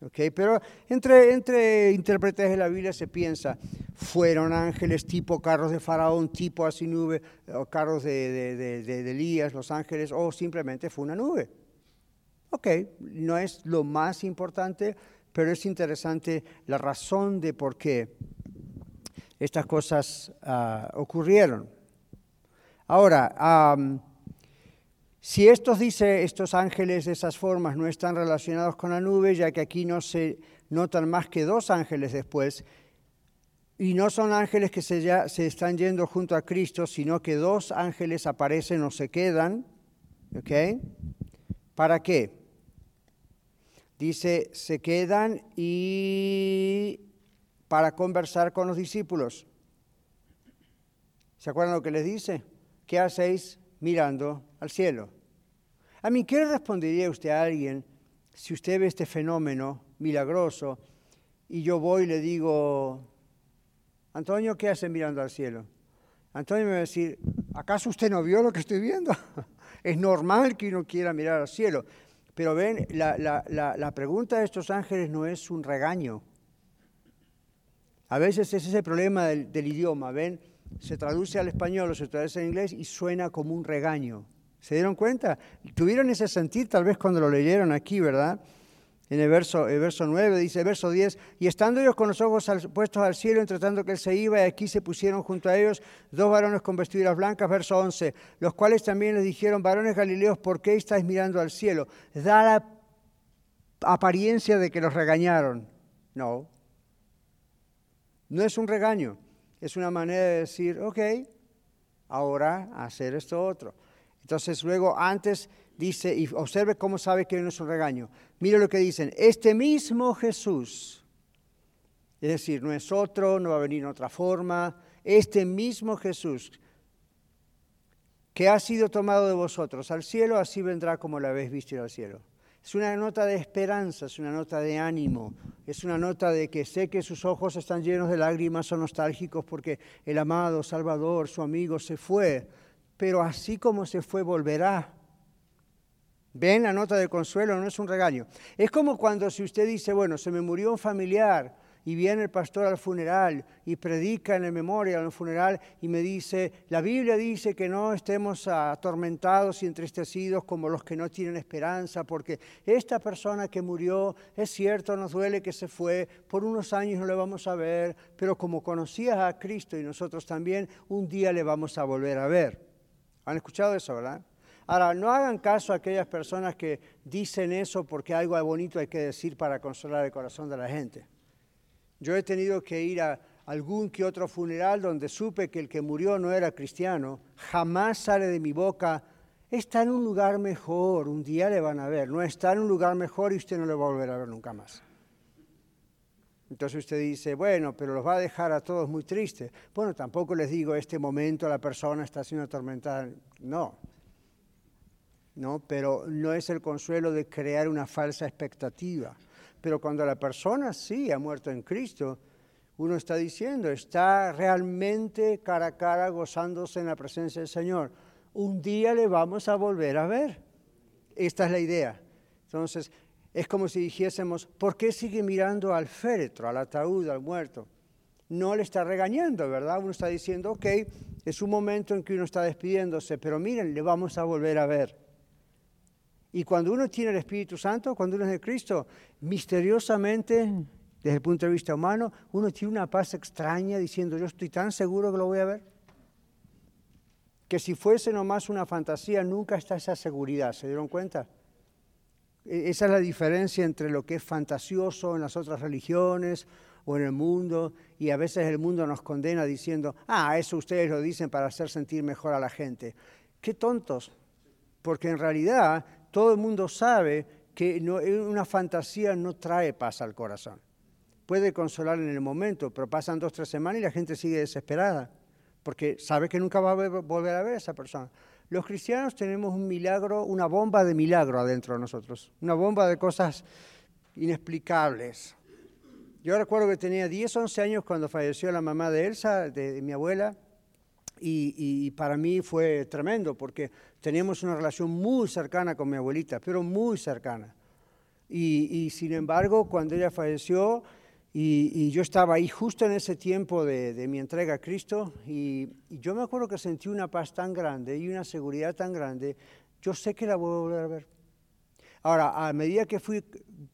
Okay, pero entre, entre intérpretes de la Biblia se piensa, fueron ángeles tipo carros de Faraón, tipo así nube, o carros de, de, de, Elías, los ángeles, o simplemente fue una nube. Ok, no es lo más importante, pero es interesante la razón de por qué estas cosas uh, ocurrieron. Ahora, si estos, dice, estos ángeles de esas formas no están relacionados con la nube, ya que aquí no se notan más que dos ángeles después, y no son ángeles que se, ya, se están yendo junto a Cristo, sino que dos ángeles aparecen o se quedan, ¿ok? ¿Para qué? Dice, se quedan y para conversar con los discípulos. ¿Se acuerdan lo que les dice? ¿Qué hacéis mirando al cielo? A mí, ¿qué respondería usted a alguien si usted ve este fenómeno milagroso y yo voy y le digo, Antonio, ¿qué hace mirando al cielo? Antonio me va a decir, ¿acaso usted no vio lo que estoy viendo? *laughs* es normal que uno quiera mirar al cielo. Pero ven, la, la, pregunta de estos ángeles no es un regaño. A veces es el problema del idioma, ven, se traduce al español o se traduce al inglés y suena como un regaño. ¿Se dieron cuenta? Tuvieron ese sentir tal vez cuando lo leyeron aquí, ¿verdad? En el verso, el verso 9 dice, verso 10, y estando ellos con los ojos puestos al cielo, entre tanto que él se iba, y aquí se pusieron junto a ellos dos varones con vestiduras blancas, verso 11, los cuales también les dijeron, varones galileos, ¿por qué estáis mirando al cielo? Da la apariencia de que los regañaron. No, no es un regaño, es una manera de decir, ok, ahora hacer esto otro. Entonces luego antes dice, y observe cómo sabe que no es un regaño. Mire lo que dicen, este mismo Jesús, es decir, no es otro, no va a venir en otra forma, este mismo Jesús que ha sido tomado de vosotros al cielo, así vendrá como lo habéis visto al cielo. Es una nota de esperanza, es una nota de ánimo, es una nota de que sé que sus ojos están llenos de lágrimas, son nostálgicos porque el amado Salvador, su amigo, se fue, pero así como se fue, volverá. Ven la nota de consuelo, no es un regaño. Es como cuando si usted dice, bueno, se me murió un familiar y viene el pastor al funeral y predica en el memoria al funeral y me dice, la Biblia dice que no estemos atormentados y entristecidos como los que no tienen esperanza, porque esta persona que murió, es cierto, nos duele que se fue, por unos años no le vamos a ver, pero como conocías a Cristo y nosotros también, un día le vamos a volver a ver. ¿Han escuchado eso, verdad? Ahora, no hagan caso a aquellas personas que dicen eso porque algo bonito hay que decir para consolar el corazón de la gente. Yo he tenido que ir a algún que otro funeral donde supe que el que murió no era cristiano. Jamás sale de mi boca, está en un lugar mejor, un día le van a ver. No está en un lugar mejor y usted no le va a volver a ver nunca más. Entonces usted dice, bueno, pero los va a dejar a todos muy tristes. Bueno, tampoco les digo, este momento la persona está siendo atormentada. No, no, pero no es el consuelo de crear una falsa expectativa. Pero cuando la persona sí ha muerto en Cristo, uno está diciendo, está realmente cara a cara gozándose en la presencia del Señor. Un día le vamos a volver a ver. Esta es la idea. Entonces, es como si dijésemos, ¿por qué sigue mirando al féretro, al ataúd, al muerto? No le está regañando, ¿verdad? Uno está diciendo, ok, es un momento en que uno está despidiéndose, pero miren, le vamos a volver a ver. Y cuando uno tiene el Espíritu Santo, cuando uno es de Cristo, misteriosamente, desde el punto de vista humano, uno tiene una paz extraña diciendo, yo estoy tan seguro que lo voy a ver. Que si fuese nomás una fantasía, nunca está esa seguridad, ¿se dieron cuenta? E-, esa es la diferencia entre lo que es fantasioso en las otras religiones o en el mundo, y a veces el mundo nos condena diciendo, ah, eso ustedes lo dicen para hacer sentir mejor a la gente. Qué tontos, porque en realidad todo el mundo sabe que una fantasía no trae paz al corazón. Puede consolar en el momento, pero pasan dos, tres semanas y la gente sigue desesperada, porque sabe que nunca va a volver a ver a esa persona. Los cristianos tenemos un milagro, una bomba de milagro adentro de nosotros, una bomba de cosas inexplicables. Yo recuerdo que tenía 10, 11 años cuando falleció la mamá de Elsa, de, mi abuela, Y, para mí fue tremendo porque teníamos una relación muy cercana con mi abuelita, pero muy cercana. Y, sin embargo, cuando ella falleció, y, yo estaba ahí justo en ese tiempo de, mi entrega a Cristo, y, yo me acuerdo que sentí una paz tan grande y una seguridad tan grande, yo sé que la voy a volver a ver. Ahora, a medida que fui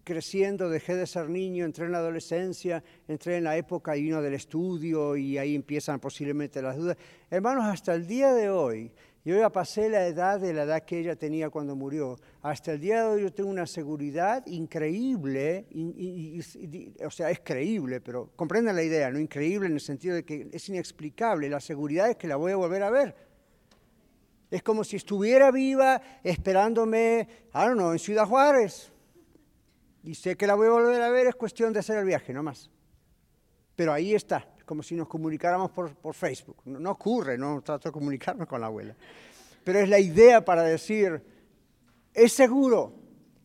creciendo, dejé de ser niño, entré en la adolescencia, entré en la época y uno del estudio y ahí empiezan posiblemente las dudas. Hermanos, hasta el día de hoy, yo ya pasé la edad de la edad que ella tenía cuando murió. Hasta el día de hoy yo tengo una seguridad increíble, o sea, es creíble, pero comprendan la idea, no increíble en el sentido de que es inexplicable. La seguridad es que la voy a volver a ver. Es como si estuviera viva esperándome, I don't know, en Ciudad Juárez. Y sé que la voy a volver a ver, es cuestión de hacer el viaje, no más. Pero ahí está, como si nos comunicáramos por, por Facebook. No, ocurre, no trato de comunicarme con la abuela. Pero es la idea para decir, es seguro.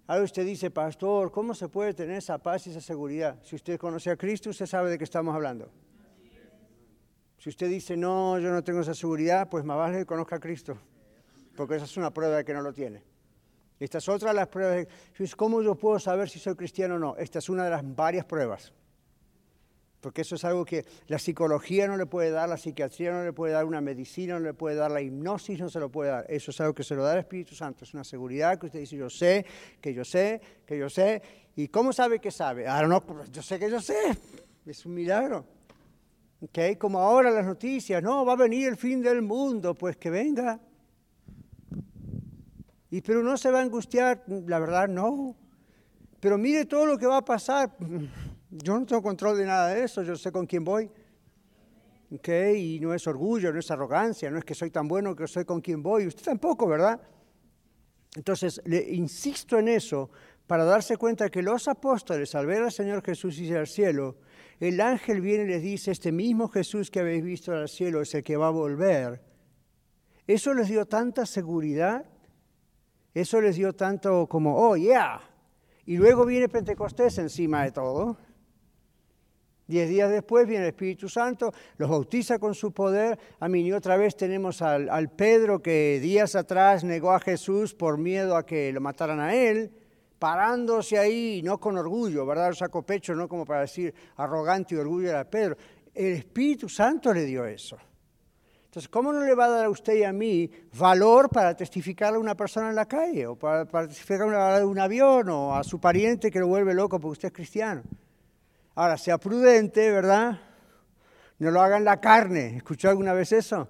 Ahora usted dice, pastor, ¿cómo se puede tener esa paz y esa seguridad? Si usted conoce a Cristo, usted sabe de qué estamos hablando. Si usted dice, no, yo no tengo esa seguridad, pues más vale que conozca a Cristo porque esa es una prueba de que no lo tiene. Esta es otra de las pruebas. ¿Cómo yo puedo saber si soy cristiano o no? Esta es una de las varias pruebas. Porque eso es algo que la psicología no le puede dar, la psiquiatría no le puede dar, una medicina no le puede dar, la hipnosis no se lo puede dar. Eso es algo que se lo da el Espíritu Santo. Es una seguridad que usted dice, yo sé, que yo sé, que yo sé. ¿Y cómo sabe que sabe? Ah, no, pues yo sé que yo sé. Es un milagro. ¿Okay? Como ahora las noticias, no, va a venir el fin del mundo, pues que venga. Pero no se va a angustiar, la verdad no. Pero mire todo lo que va a pasar. Yo no tengo control de nada de eso, yo sé con quién voy. Okay, y no es orgullo, no es arrogancia, no es que soy tan bueno que soy con quien voy. Usted tampoco, ¿verdad? Entonces, le insisto en eso para darse cuenta que los apóstoles, al ver al Señor Jesús irse al cielo, el ángel viene y les dice, este mismo Jesús que habéis visto al cielo es el que va a volver. Eso les dio tanta seguridad eso les dio tanto como, oh, yeah. Y luego viene Pentecostés encima de todo. Diez días después viene el Espíritu Santo, los bautiza con su poder. A mí y otra vez tenemos al, al, Pedro que días atrás negó a Jesús por miedo a que lo mataran a él, parándose ahí, no con orgullo, ¿verdad? Lo sacó pecho, no como para decir arrogante y orgullo era Pedro. El Espíritu Santo le dio eso. Entonces, ¿cómo no le va a dar a usted y a mí valor para testificarle a una persona en la calle o para, testificarle a un avión o a su pariente que lo vuelve loco porque usted es cristiano? Ahora, sea prudente, ¿verdad? No lo haga en la carne. ¿Escuchó alguna vez eso?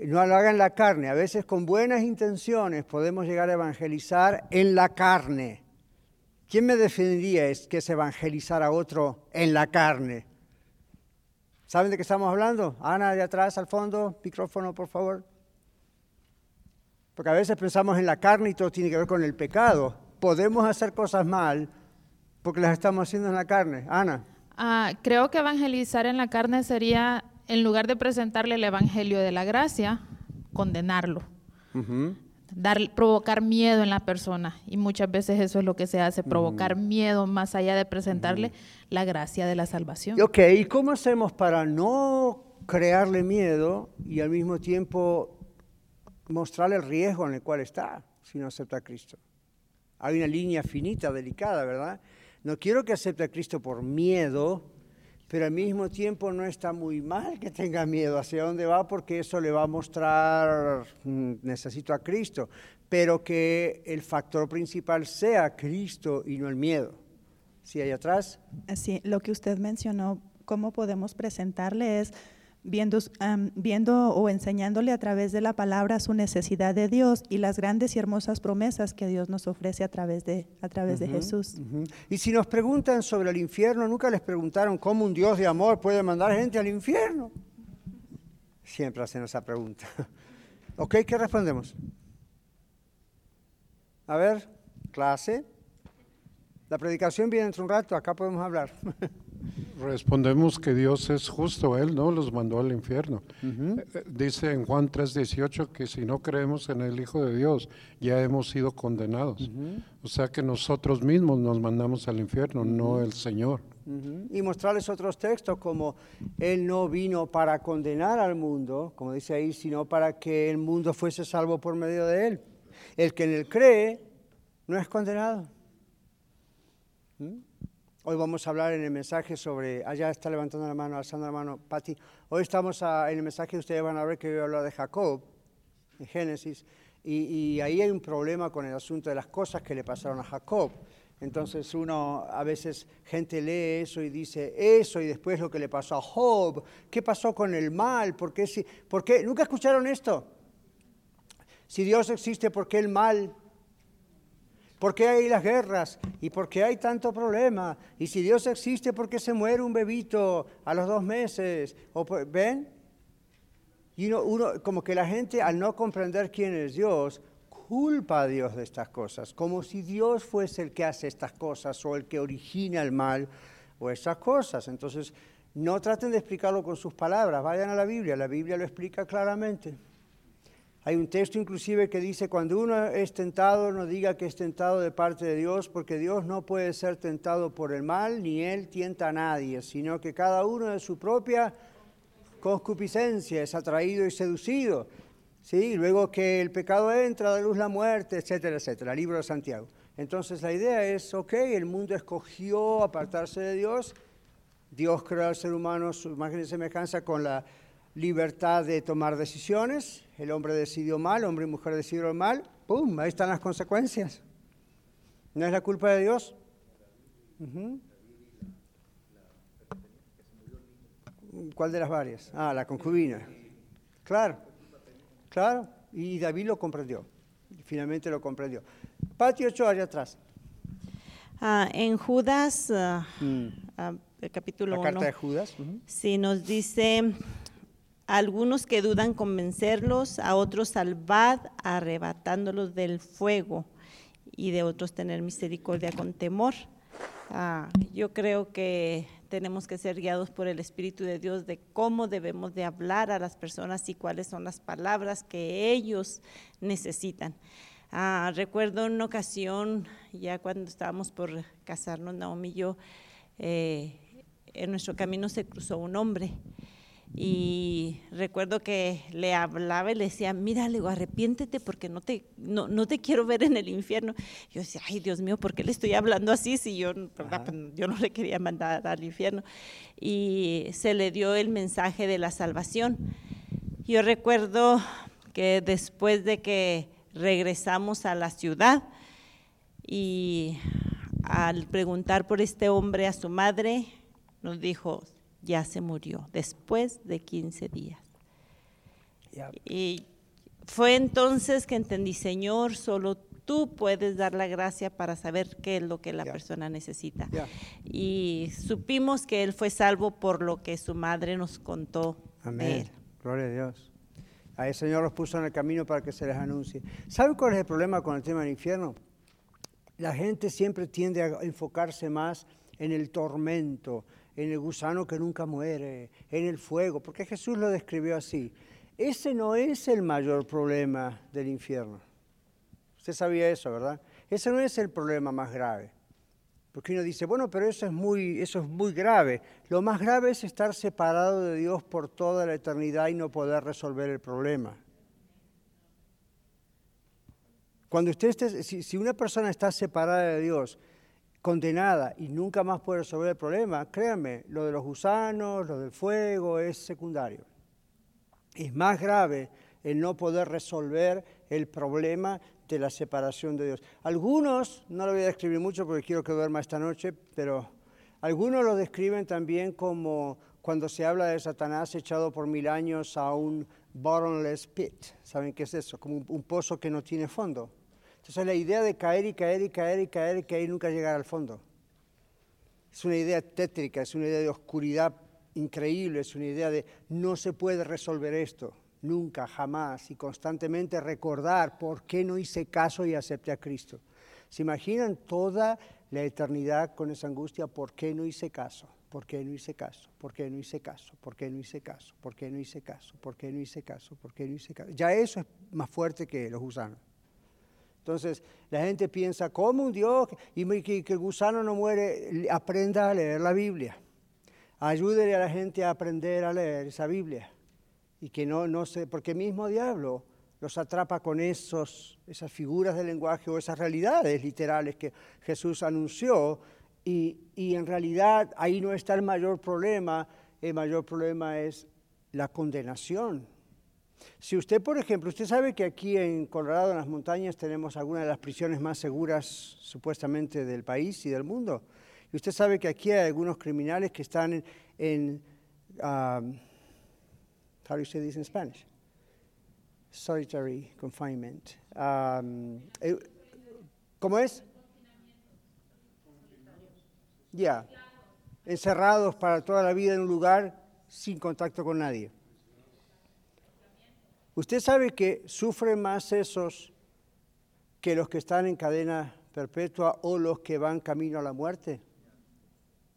No lo haga en la carne. A veces con buenas intenciones podemos llegar a evangelizar en la carne. ¿Quién me defendería es que es evangelizar a otro en la carne? ¿Saben de qué estamos hablando? Ana, de atrás, al fondo, micrófono, por favor. Porque a veces pensamos en la carne y todo tiene que ver con el pecado. Podemos hacer cosas mal porque las estamos haciendo en la carne. Ana. Ah, creo que evangelizar en la carne sería, en lugar de presentarle el evangelio de la gracia, condenarlo dar, provocar miedo en la persona. Y muchas veces eso es lo que se hace, provocar miedo más allá de presentarle la gracia de la salvación. Ok, ¿y cómo hacemos para no crearle miedo y al mismo tiempo mostrarle el riesgo en el cual está si no acepta a Cristo? Hay una línea finita, delicada, ¿verdad? No quiero que acepte a Cristo por miedo, pero al mismo tiempo no está muy mal que tenga miedo hacia dónde va porque eso le va a mostrar, mm, necesito a Cristo, pero que el factor principal sea Cristo y no el miedo. ¿Sí, ahí atrás? Sí, lo que usted mencionó, cómo podemos presentarle es viendo, viendo o enseñándole a través de la palabra su necesidad de Dios y las grandes y hermosas promesas que Dios nos ofrece a través de, a través de Jesús. Y si nos preguntan sobre el infierno, nunca les preguntaron cómo un Dios de amor puede mandar gente al infierno. Siempre hacen esa pregunta. *laughs* ¿Ok? ¿Qué respondemos? A ver, clase. La predicación viene dentro de un rato, acá podemos hablar. *laughs* Respondemos que Dios es justo, Él no los mandó al infierno. Eh, dice en Juan 3:18 que si no creemos en el Hijo de Dios, ya hemos sido condenados. O sea que nosotros mismos nos mandamos al infierno, no el Señor. Y mostrarles otros textos como Él no vino para condenar al mundo, como dice ahí, sino para que el mundo fuese salvo por medio de Él. El que en Él cree no es condenado. ¿Mm? Hoy vamos a hablar en el mensaje sobre, allá está levantando la mano, alzando la mano, Patti. Hoy estamos a- en el mensaje, ustedes van a ver que voy a hablar de Jacob, en Génesis, y, y ahí hay un problema con el asunto de las cosas que le pasaron a Jacob. Entonces uno, a veces gente lee eso y dice eso y después lo que le pasó a Job, ¿qué pasó con el mal? ¿Por qué, si, por qué? ¿Nunca escucharon esto? Si Dios existe, ¿por qué el mal? ¿Por qué hay las guerras? ¿Y por qué hay tanto problema? Y si Dios existe, ¿por qué se muere un bebito a los dos meses? ¿O ¿Ven? Y como que la gente al no comprender quién es Dios, culpa a Dios de estas cosas, como si Dios fuese el que hace estas cosas o el que origina el mal o esas cosas. Entonces, no traten de explicarlo con sus palabras, vayan a la Biblia, la Biblia lo explica claramente. Hay un texto inclusive que dice, cuando uno es tentado, no diga que es tentado de parte de Dios, porque Dios no puede ser tentado por el mal, ni Él tienta a nadie, sino que cada uno de su propia concupiscencia es atraído y seducido. ¿sí? Luego que el pecado entra, da luz la muerte, etcétera, etcétera. Libro de Santiago. Entonces la idea es, ok, el mundo escogió apartarse de Dios, Dios creó al ser humano su imagen y semejanza con la libertad de tomar decisiones, el hombre decidió mal, hombre y mujer decidieron mal, ¡pum! Ahí están las consecuencias. ¿No es la culpa de Dios? Ujú. ¿Cuál de las varias? Ah, la concubina. Claro, claro. Y David lo comprendió. Finalmente lo comprendió. Patio 8 allá atrás. Ah, en Judas, ah, Mm. ah, el capítulo La carta 1, de Judas. ujú. sí nos dice, algunos que dudan convencerlos, a otros salvad arrebatándolos del fuego y de otros tener misericordia con temor. Ah, yo creo que tenemos que ser guiados por el Espíritu de Dios de cómo debemos de hablar a las personas y cuáles son las palabras que ellos necesitan. Ah, recuerdo una ocasión, ya cuando estábamos por casarnos, Naomi y yo, eh, en nuestro camino se cruzó un hombre. Y recuerdo que le hablaba y le decía, mira, le digo, arrepiéntete porque no te, no, no te quiero ver en el infierno. Yo decía, ay, Dios mío, ¿por qué le estoy hablando así si yo, ¿verdad? Yo no le quería mandar al infierno? Y se le dio el mensaje de la salvación. Yo recuerdo que después de que regresamos a la ciudad y al preguntar por este hombre a su madre, nos dijo, ya se murió, después de 15 días. Y fue entonces que entendí, Señor, solo tú puedes dar la gracia para saber qué es lo que la persona necesita. Y supimos que él fue salvo por lo que su madre nos contó de Amén. él. Gloria a Dios. Ahí el Señor los puso en el camino para que se les anuncie. ¿Saben cuál es el problema con el tema del infierno? La gente siempre tiende a enfocarse más en el tormento, en el gusano que nunca muere, en el fuego, porque Jesús lo describió así. Ese no es el mayor problema del infierno. Usted sabía eso, ¿verdad? Ese no es el problema más grave. Porque uno dice, bueno, pero eso es muy, eso es muy grave. Lo más grave es estar separado de Dios por toda la eternidad y no poder resolver el problema. Cuando usted esté, si, si una persona está separada de Dios, condenada y nunca más puede resolver el problema, créanme, lo de los gusanos, lo del fuego es secundario. Es más grave el no poder resolver el problema de la separación de Dios. Algunos, no lo voy a describir mucho porque quiero que duerma esta noche, pero algunos lo describen también como cuando se habla de Satanás echado por mil años a un bottomless pit. ¿Saben qué es eso? Como un, un pozo que no tiene fondo. Entonces la idea de caer y caer y caer y caer y caer y nunca llegar al fondo. Es una idea tétrica, es una idea de oscuridad increíble, es una idea de no se puede resolver esto, nunca, jamás, y constantemente recordar por qué no hice caso y acepté a Cristo. ¿Se imaginan toda la eternidad con esa angustia? ¿Por qué no hice caso? ¿Por qué no hice caso? ¿Por qué no hice caso? ¿Por qué no hice caso? ¿Por qué no hice caso? ¿Por qué no hice caso? ¿Por qué no hice caso? Ya eso es más fuerte que los gusanos. Entonces, la gente piensa, ¿cómo un Dios? Y que, el gusano no muere, aprenda a leer la Biblia. Ayúdele a la gente a aprender a leer esa Biblia. Y que no, no se, porque mismo diablo los atrapa con esos, esas figuras de lenguaje o esas realidades literales que Jesús anunció. Y, y en realidad ahí no está el mayor problema, el mayor problema es la condenación si usted, por ejemplo, usted sabe que aquí en Colorado, en las montañas, tenemos algunas de las prisiones más seguras supuestamente del país y del mundo. Y usted sabe que aquí hay algunos criminales que están en, en um, how do you say this in Spanish? Solitary confinement. Um, eh, ¿Cómo es? Ya. Encerrados para toda la vida en un lugar sin contacto con nadie. Usted sabe que sufren más esos que los que están en cadena perpetua o los que van camino a la muerte.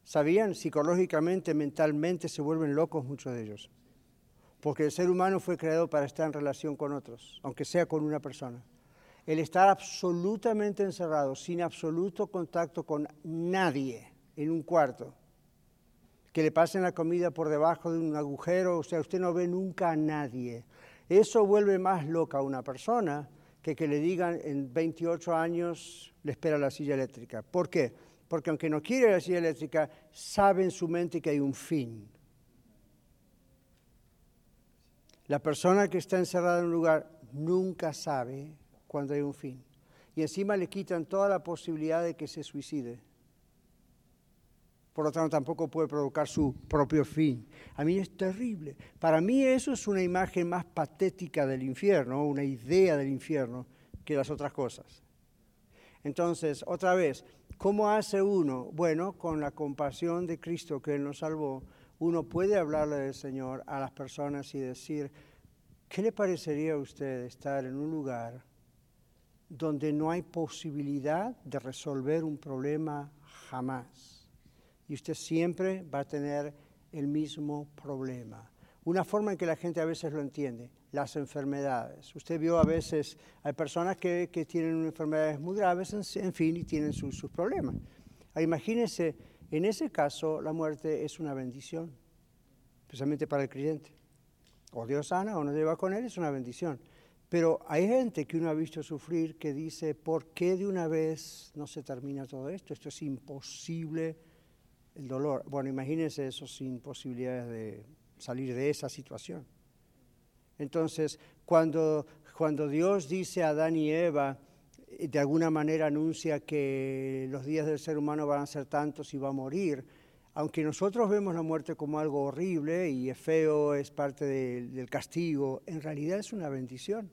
¿Sabían? Psicológicamente, mentalmente se vuelven locos muchos de ellos. Porque el ser humano fue creado para estar en relación con otros, aunque sea con una persona. El estar absolutamente encerrado, sin absoluto contacto con nadie en un cuarto, que le pasen la comida por debajo de un agujero, o sea, usted no ve nunca a nadie. Eso vuelve más loca a una persona que que le digan en 28 años le espera la silla eléctrica. ¿Por qué? Porque aunque no quiere la silla eléctrica, sabe en su mente que hay un fin. La persona que está encerrada en un lugar nunca sabe cuando hay un fin. Y encima le quitan toda la posibilidad de que se suicide por lo tanto tampoco puede provocar su propio fin. A mí es terrible. Para mí eso es una imagen más patética del infierno, una idea del infierno, que las otras cosas. Entonces, otra vez, ¿cómo hace uno? Bueno, con la compasión de Cristo que Él nos salvó, uno puede hablarle del Señor a las personas y decir, ¿qué le parecería a usted estar en un lugar donde no hay posibilidad de resolver un problema jamás? Y usted siempre va a tener el mismo problema. Una forma en que la gente a veces lo entiende, las enfermedades. Usted vio a veces, hay personas que, que tienen enfermedades muy graves, en, fin, y tienen sus problemas. Ah, imagínense, en ese caso la muerte es una bendición, especialmente para el creyente. O Dios sana o no lleva con él, es una bendición. Pero hay gente que uno ha visto sufrir que dice, ¿por qué de una vez no se termina todo esto? Esto es imposible el dolor. Bueno, imagínense eso sin posibilidades de salir de esa situación. Entonces, cuando, cuando Dios dice a Adán y Eva, eh, de alguna manera anuncia que los días del ser humano van a ser tantos y va a morir, aunque nosotros vemos la muerte como algo horrible y es feo, es parte del castigo, en realidad es una bendición.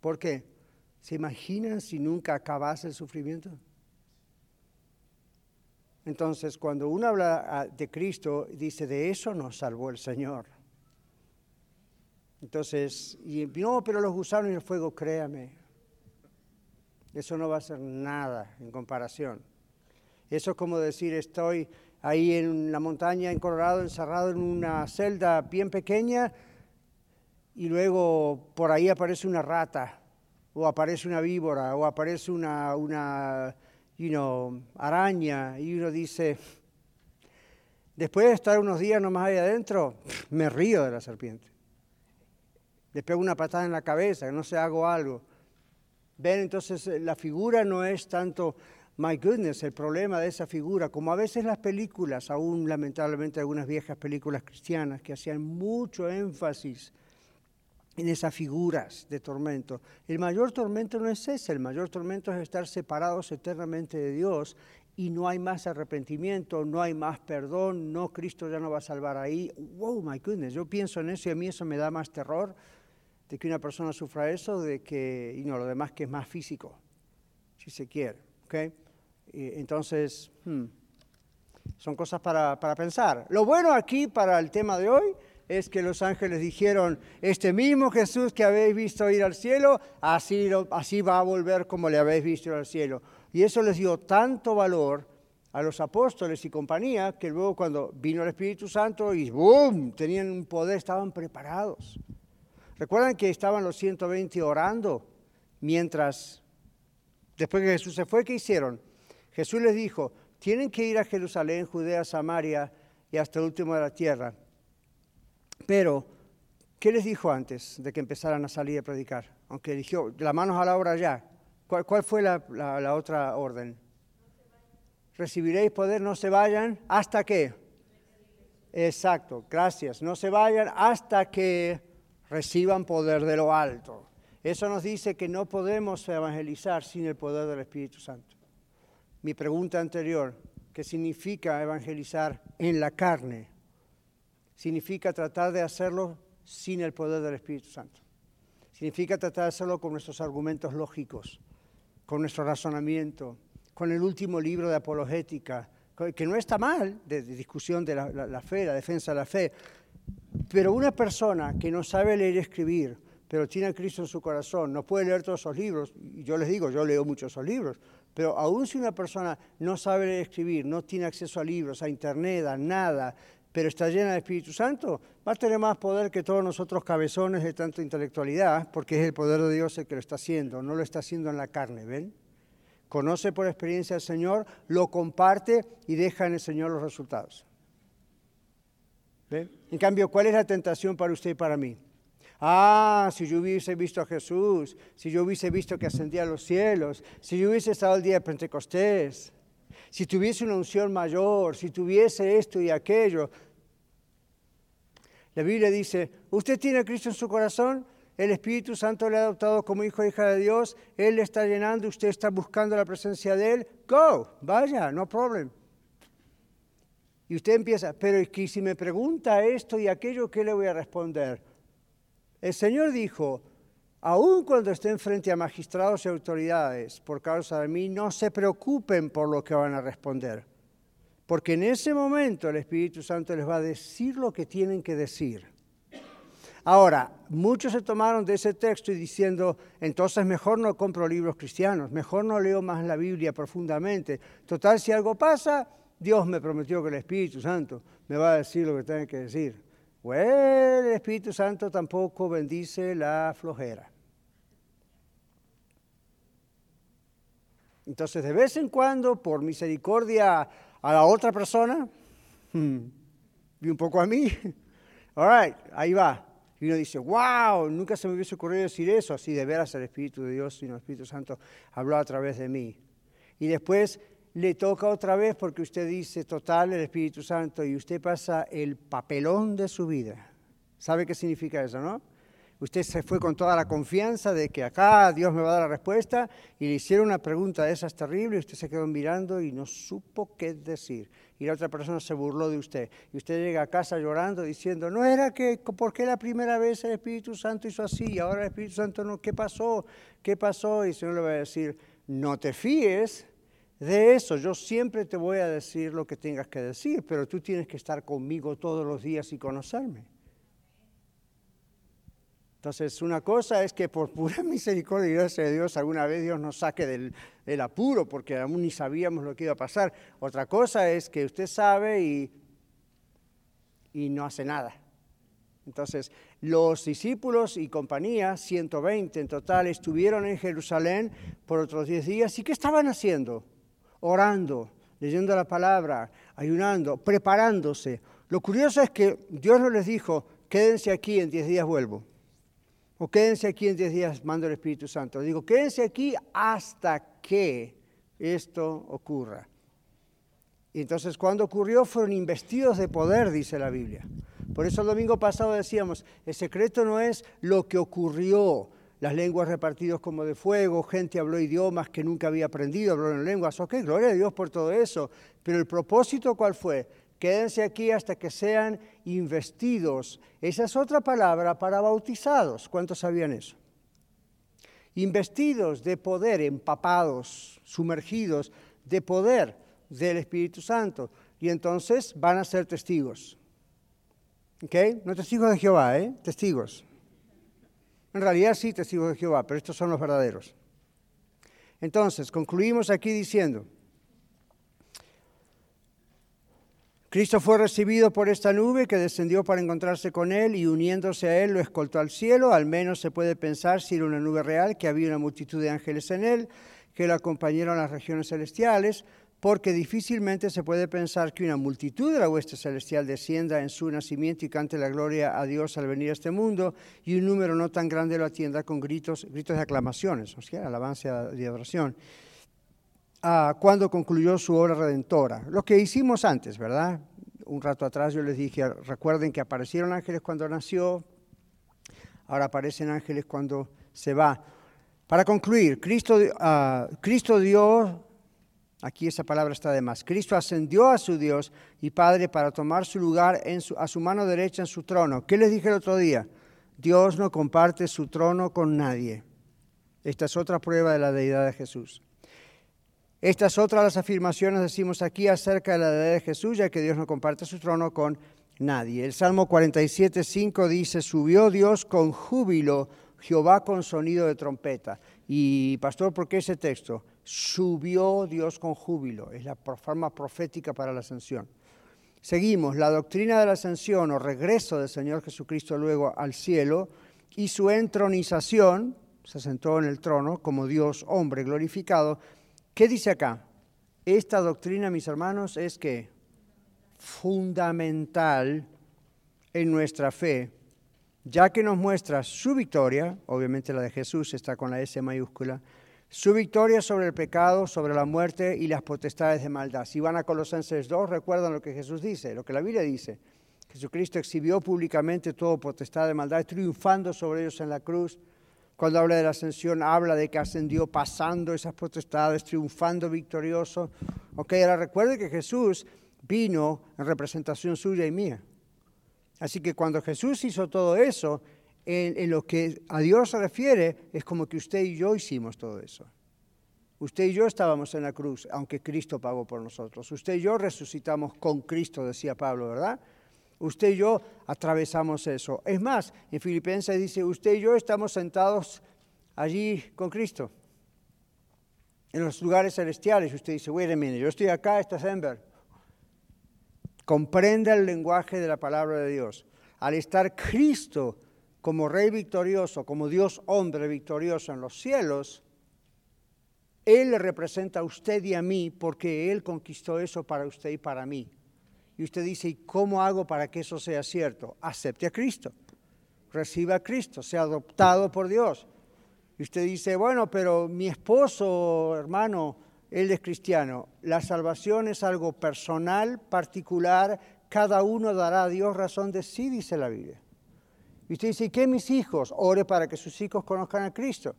¿Por qué? ¿Se imaginan si nunca acabase el sufrimiento? Entonces, cuando uno habla ah, de Cristo, dice, de eso nos salvó el Señor. Entonces, y, no, pero los gusanos y el fuego, créame, eso no va a ser nada en comparación. Eso es como decir, estoy ahí en la montaña en Colorado, encerrado en una celda bien pequeña, y luego por ahí aparece una rata, o aparece una víbora, o aparece una, una you know, araña, y uno dice, después de estar unos días nomás ahí adentro, me río de la serpiente. Le pego una patada en la cabeza, no sé, hago algo. Ven, entonces eh, la figura no es tanto, my goodness, el problema de esa figura, como a veces las películas, aún lamentablemente algunas viejas películas cristianas que hacían mucho énfasis en esas figuras de tormento. El mayor tormento no es ese, el mayor tormento es estar separados eternamente de Dios y no hay más arrepentimiento, no hay más perdón, no, Cristo ya no va a salvar ahí. Wow, my goodness, yo pienso en eso y a mí eso me da más terror de que una persona sufra eso, de que, y no, lo demás que es más físico, si se quiere. ¿okay? entonces, hmm, son cosas para, para pensar. Lo bueno aquí para el tema de hoy es que los ángeles dijeron, este mismo Jesús que habéis visto ir al cielo, así, va a volver como le habéis visto ir al cielo. Y eso les dio tanto valor a los apóstoles y compañía que luego cuando vino el Espíritu Santo y ¡boom! tenían un poder, estaban preparados. Recuerdan que estaban los 120 orando mientras, después que Jesús se fue, ¿qué hicieron? Jesús les dijo, tienen que ir a Jerusalén, Judea, Samaria y hasta el último de la tierra. Pero, ¿qué les dijo antes de que empezaran a salir a predicar? Aunque dijo, las manos a la obra ya. ¿Cuál, fue la, la otra orden? Recibiréis poder, no se vayan, ¿hasta qué? Exacto, gracias. No se vayan hasta que reciban poder de lo alto. Eso nos dice que no podemos evangelizar sin el poder del Espíritu Santo mi pregunta anterior, ¿qué significa evangelizar en la carne? Significa tratar de hacerlo sin el poder del Espíritu Santo. Significa tratar de hacerlo con nuestros argumentos lógicos, con nuestro razonamiento, con el último libro de apologética, que no está mal, de, discusión de la, fe, la defensa de la fe, pero una persona que no sabe leer y escribir, pero tiene a Cristo en su corazón, no puede leer todos esos libros, y yo les digo, yo leo muchos esos libros, pero aún si una persona no sabe leer escribir, no tiene acceso a libros, a internet, a nada, pero está llena de Espíritu Santo, va a tener más poder que todos nosotros cabezones de tanta intelectualidad, porque es el poder de Dios el que lo está haciendo, no lo está haciendo en la carne, ¿ven? Conoce por experiencia al Señor, lo comparte y deja en el Señor los resultados. ¿Ven? En cambio, ¿cuál es la tentación para usted y para mí? Ah, si yo hubiese visto a Jesús, si yo hubiese visto que ascendía a los cielos, si yo hubiese estado el día de Pentecostés, si tuviese una unción mayor, si tuviese esto y aquello. La Biblia dice, usted tiene a Cristo en su corazón, el Espíritu Santo le ha adoptado como hijo e hija de Dios, Él le está llenando, usted está buscando la presencia de Él, go, vaya, no problem. Y usted empieza, pero si me pregunta esto y aquello, ¿qué le voy a responder? El Señor dijo, aun cuando estén frente a magistrados y autoridades por causa de mí, no se preocupen por lo que van a responder, porque en ese momento el Espíritu Santo les va a decir lo que tienen que decir. Ahora, muchos se tomaron de ese texto y diciendo, entonces mejor no compro libros cristianos, mejor no leo más la Biblia profundamente. Total, si algo pasa, Dios me prometió que el Espíritu Santo me va a decir lo que tiene que decir. Pues el Espíritu Santo tampoco bendice la flojera. Entonces, de vez en cuando, por misericordia a la otra persona, hmm, y un poco a mí, *laughs* all right, ahí va. Y uno dice, wow, nunca se me hubiese ocurrido decir eso. Así de veras el Espíritu de Dios, sino el Espíritu Santo habló a través de mí. Y después le toca otra vez porque usted dice total el Espíritu Santo y usted pasa el papelón de su vida. ¿Sabe qué significa eso, no? Usted se fue con toda la confianza de que acá Dios me va a dar la respuesta y le hicieron una pregunta de esas terribles y usted se quedó mirando y no supo qué decir. Y la otra persona se burló de usted. Y usted llega a casa llorando diciendo, no era que, ¿por qué la primera vez el Espíritu Santo hizo así y ahora el Espíritu Santo no? ¿Qué pasó? ¿Qué pasó? Y el Señor le va a decir, no te fíes de eso. Yo siempre te voy a decir lo que tengas que decir, pero tú tienes que estar conmigo todos los días y conocerme. Entonces, una cosa es que por pura *laughs* misericordia y gracia de Dios, alguna vez Dios nos saque del, apuro, porque aún ni sabíamos lo que iba a pasar. Otra cosa es que usted sabe y, y no hace nada. Entonces, los discípulos y compañía, 120 en total, estuvieron en Jerusalén por otros 10 días. ¿Y qué estaban haciendo? orando, leyendo la palabra, ayunando, preparándose. Lo curioso es que Dios no les dijo, quédense aquí, en diez días vuelvo. O quédense aquí en diez días, mando el Espíritu Santo. Digo, quédense aquí hasta que esto ocurra. Y entonces cuando ocurrió fueron investidos de poder, dice la Biblia. Por eso el domingo pasado decíamos, el secreto no es lo que ocurrió, las lenguas repartidas como de fuego, gente habló idiomas que nunca había aprendido, habló en lenguas, ok, gloria a Dios por todo eso, pero el propósito cuál fue? Quédense aquí hasta que sean investidos. Esa es otra palabra para bautizados. ¿Cuántos sabían eso? Investidos de poder, empapados, sumergidos de poder del Espíritu Santo. Y entonces van a ser testigos. ¿Ok? No testigos de Jehová, ¿eh? Testigos. En realidad sí, testigos de Jehová, pero estos son los verdaderos. Entonces, concluimos aquí diciendo, Cristo fue recibido por esta nube que descendió para encontrarse con él y uniéndose a él lo escoltó al cielo. Al menos se puede pensar si era una nube real, que había una multitud de ángeles en él, que lo acompañaron a las regiones celestiales, porque difícilmente se puede pensar que una multitud de la hueste celestial descienda en su nacimiento y cante la gloria a Dios al venir a este mundo, y un número no tan grande lo atienda con gritos, gritos de aclamaciones, o sea, alabanza y adoración cuando concluyó su obra redentora. Lo que hicimos antes, ¿verdad? Un rato atrás yo les dije, recuerden que aparecieron ángeles cuando nació, ahora aparecen ángeles cuando se va. Para concluir, Cristo, uh, Cristo dio, aquí esa palabra está de más, Cristo ascendió a su Dios y Padre para tomar su lugar en su, a su mano derecha en su trono. ¿Qué les dije el otro día? Dios no comparte su trono con nadie. Esta es otra prueba de la deidad de Jesús. Estas otras las afirmaciones decimos aquí acerca de la deidad de Jesús, ya que Dios no comparte su trono con nadie. El Salmo 47, 5 dice, subió Dios con júbilo, Jehová con sonido de trompeta. Y pastor, ¿por qué ese texto? Subió Dios con júbilo, es la forma profética para la ascensión. Seguimos, la doctrina de la ascensión o regreso del Señor Jesucristo luego al cielo y su entronización, se sentó en el trono como Dios hombre glorificado, ¿Qué dice acá? Esta doctrina, mis hermanos, es que fundamental en nuestra fe, ya que nos muestra su victoria, obviamente la de Jesús está con la S mayúscula, su victoria sobre el pecado, sobre la muerte y las potestades de maldad. Si van a Colosenses 2, recuerdan lo que Jesús dice, lo que la Biblia dice. Jesucristo exhibió públicamente todo potestad de maldad, triunfando sobre ellos en la cruz cuando habla de la ascensión, habla de que ascendió pasando esas potestades, triunfando victorioso. Ok, ahora recuerde que Jesús vino en representación suya y mía. Así que cuando Jesús hizo todo eso, en, en, lo que a Dios se refiere, es como que usted y yo hicimos todo eso. Usted y yo estábamos en la cruz, aunque Cristo pagó por nosotros. Usted y yo resucitamos con Cristo, decía Pablo, ¿verdad? Usted y yo atravesamos eso. Es más, en Filipenses dice, usted y yo estamos sentados allí con Cristo, en los lugares celestiales. Usted dice, wait a minute, yo estoy acá, está Denver. Comprenda el lenguaje de la palabra de Dios. Al estar Cristo como Rey victorioso, como Dios hombre victorioso en los cielos, Él representa a usted y a mí porque Él conquistó eso para usted y para mí. Y usted dice, ¿y cómo hago para que eso sea cierto? Acepte a Cristo, reciba a Cristo, sea adoptado por Dios. Y usted dice, bueno, pero mi esposo, hermano, él es cristiano. La salvación es algo personal, particular, cada uno dará a Dios razón de sí, dice la Biblia. Y usted dice, ¿y qué mis hijos? Ore para que sus hijos conozcan a Cristo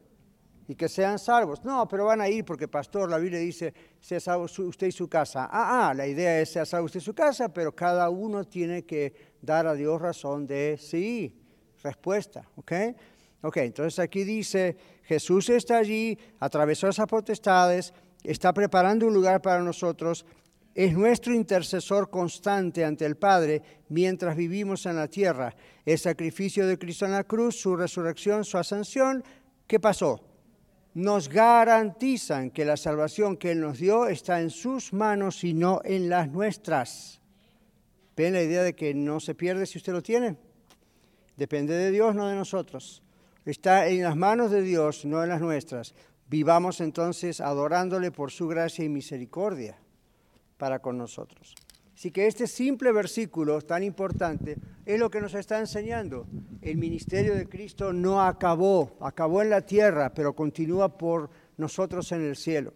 y que sean salvos. No, pero van a ir porque, pastor, la Biblia dice, sea salvo usted y su casa. Ah, ah, la idea es sea salvo usted y su casa, pero cada uno tiene que dar a Dios razón de sí, respuesta, ¿ok? Ok, entonces aquí dice, Jesús está allí, atravesó esas potestades, está preparando un lugar para nosotros, es nuestro intercesor constante ante el Padre mientras vivimos en la tierra. El sacrificio de Cristo en la cruz, su resurrección, su ascensión, ¿qué pasó? Nos garantizan que la salvación que Él nos dio está en sus manos y no en las nuestras. ¿Ven la idea de que no se pierde si usted lo tiene? Depende de Dios, no de nosotros. Está en las manos de Dios, no en las nuestras. Vivamos entonces adorándole por su gracia y misericordia para con nosotros. Así que este simple versículo tan importante es lo que nos está enseñando. El ministerio de Cristo no acabó, acabó en la tierra, pero continúa por nosotros en el cielo.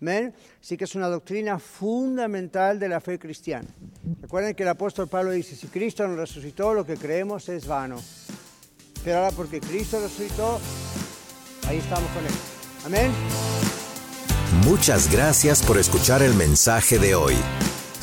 ¿Ven? Así que es una doctrina fundamental de la fe cristiana. Recuerden que el apóstol Pablo dice, si Cristo no resucitó, lo que creemos es vano. Pero ahora porque Cristo resucitó, ahí estamos con Él. Amén. Muchas gracias por escuchar el mensaje de hoy.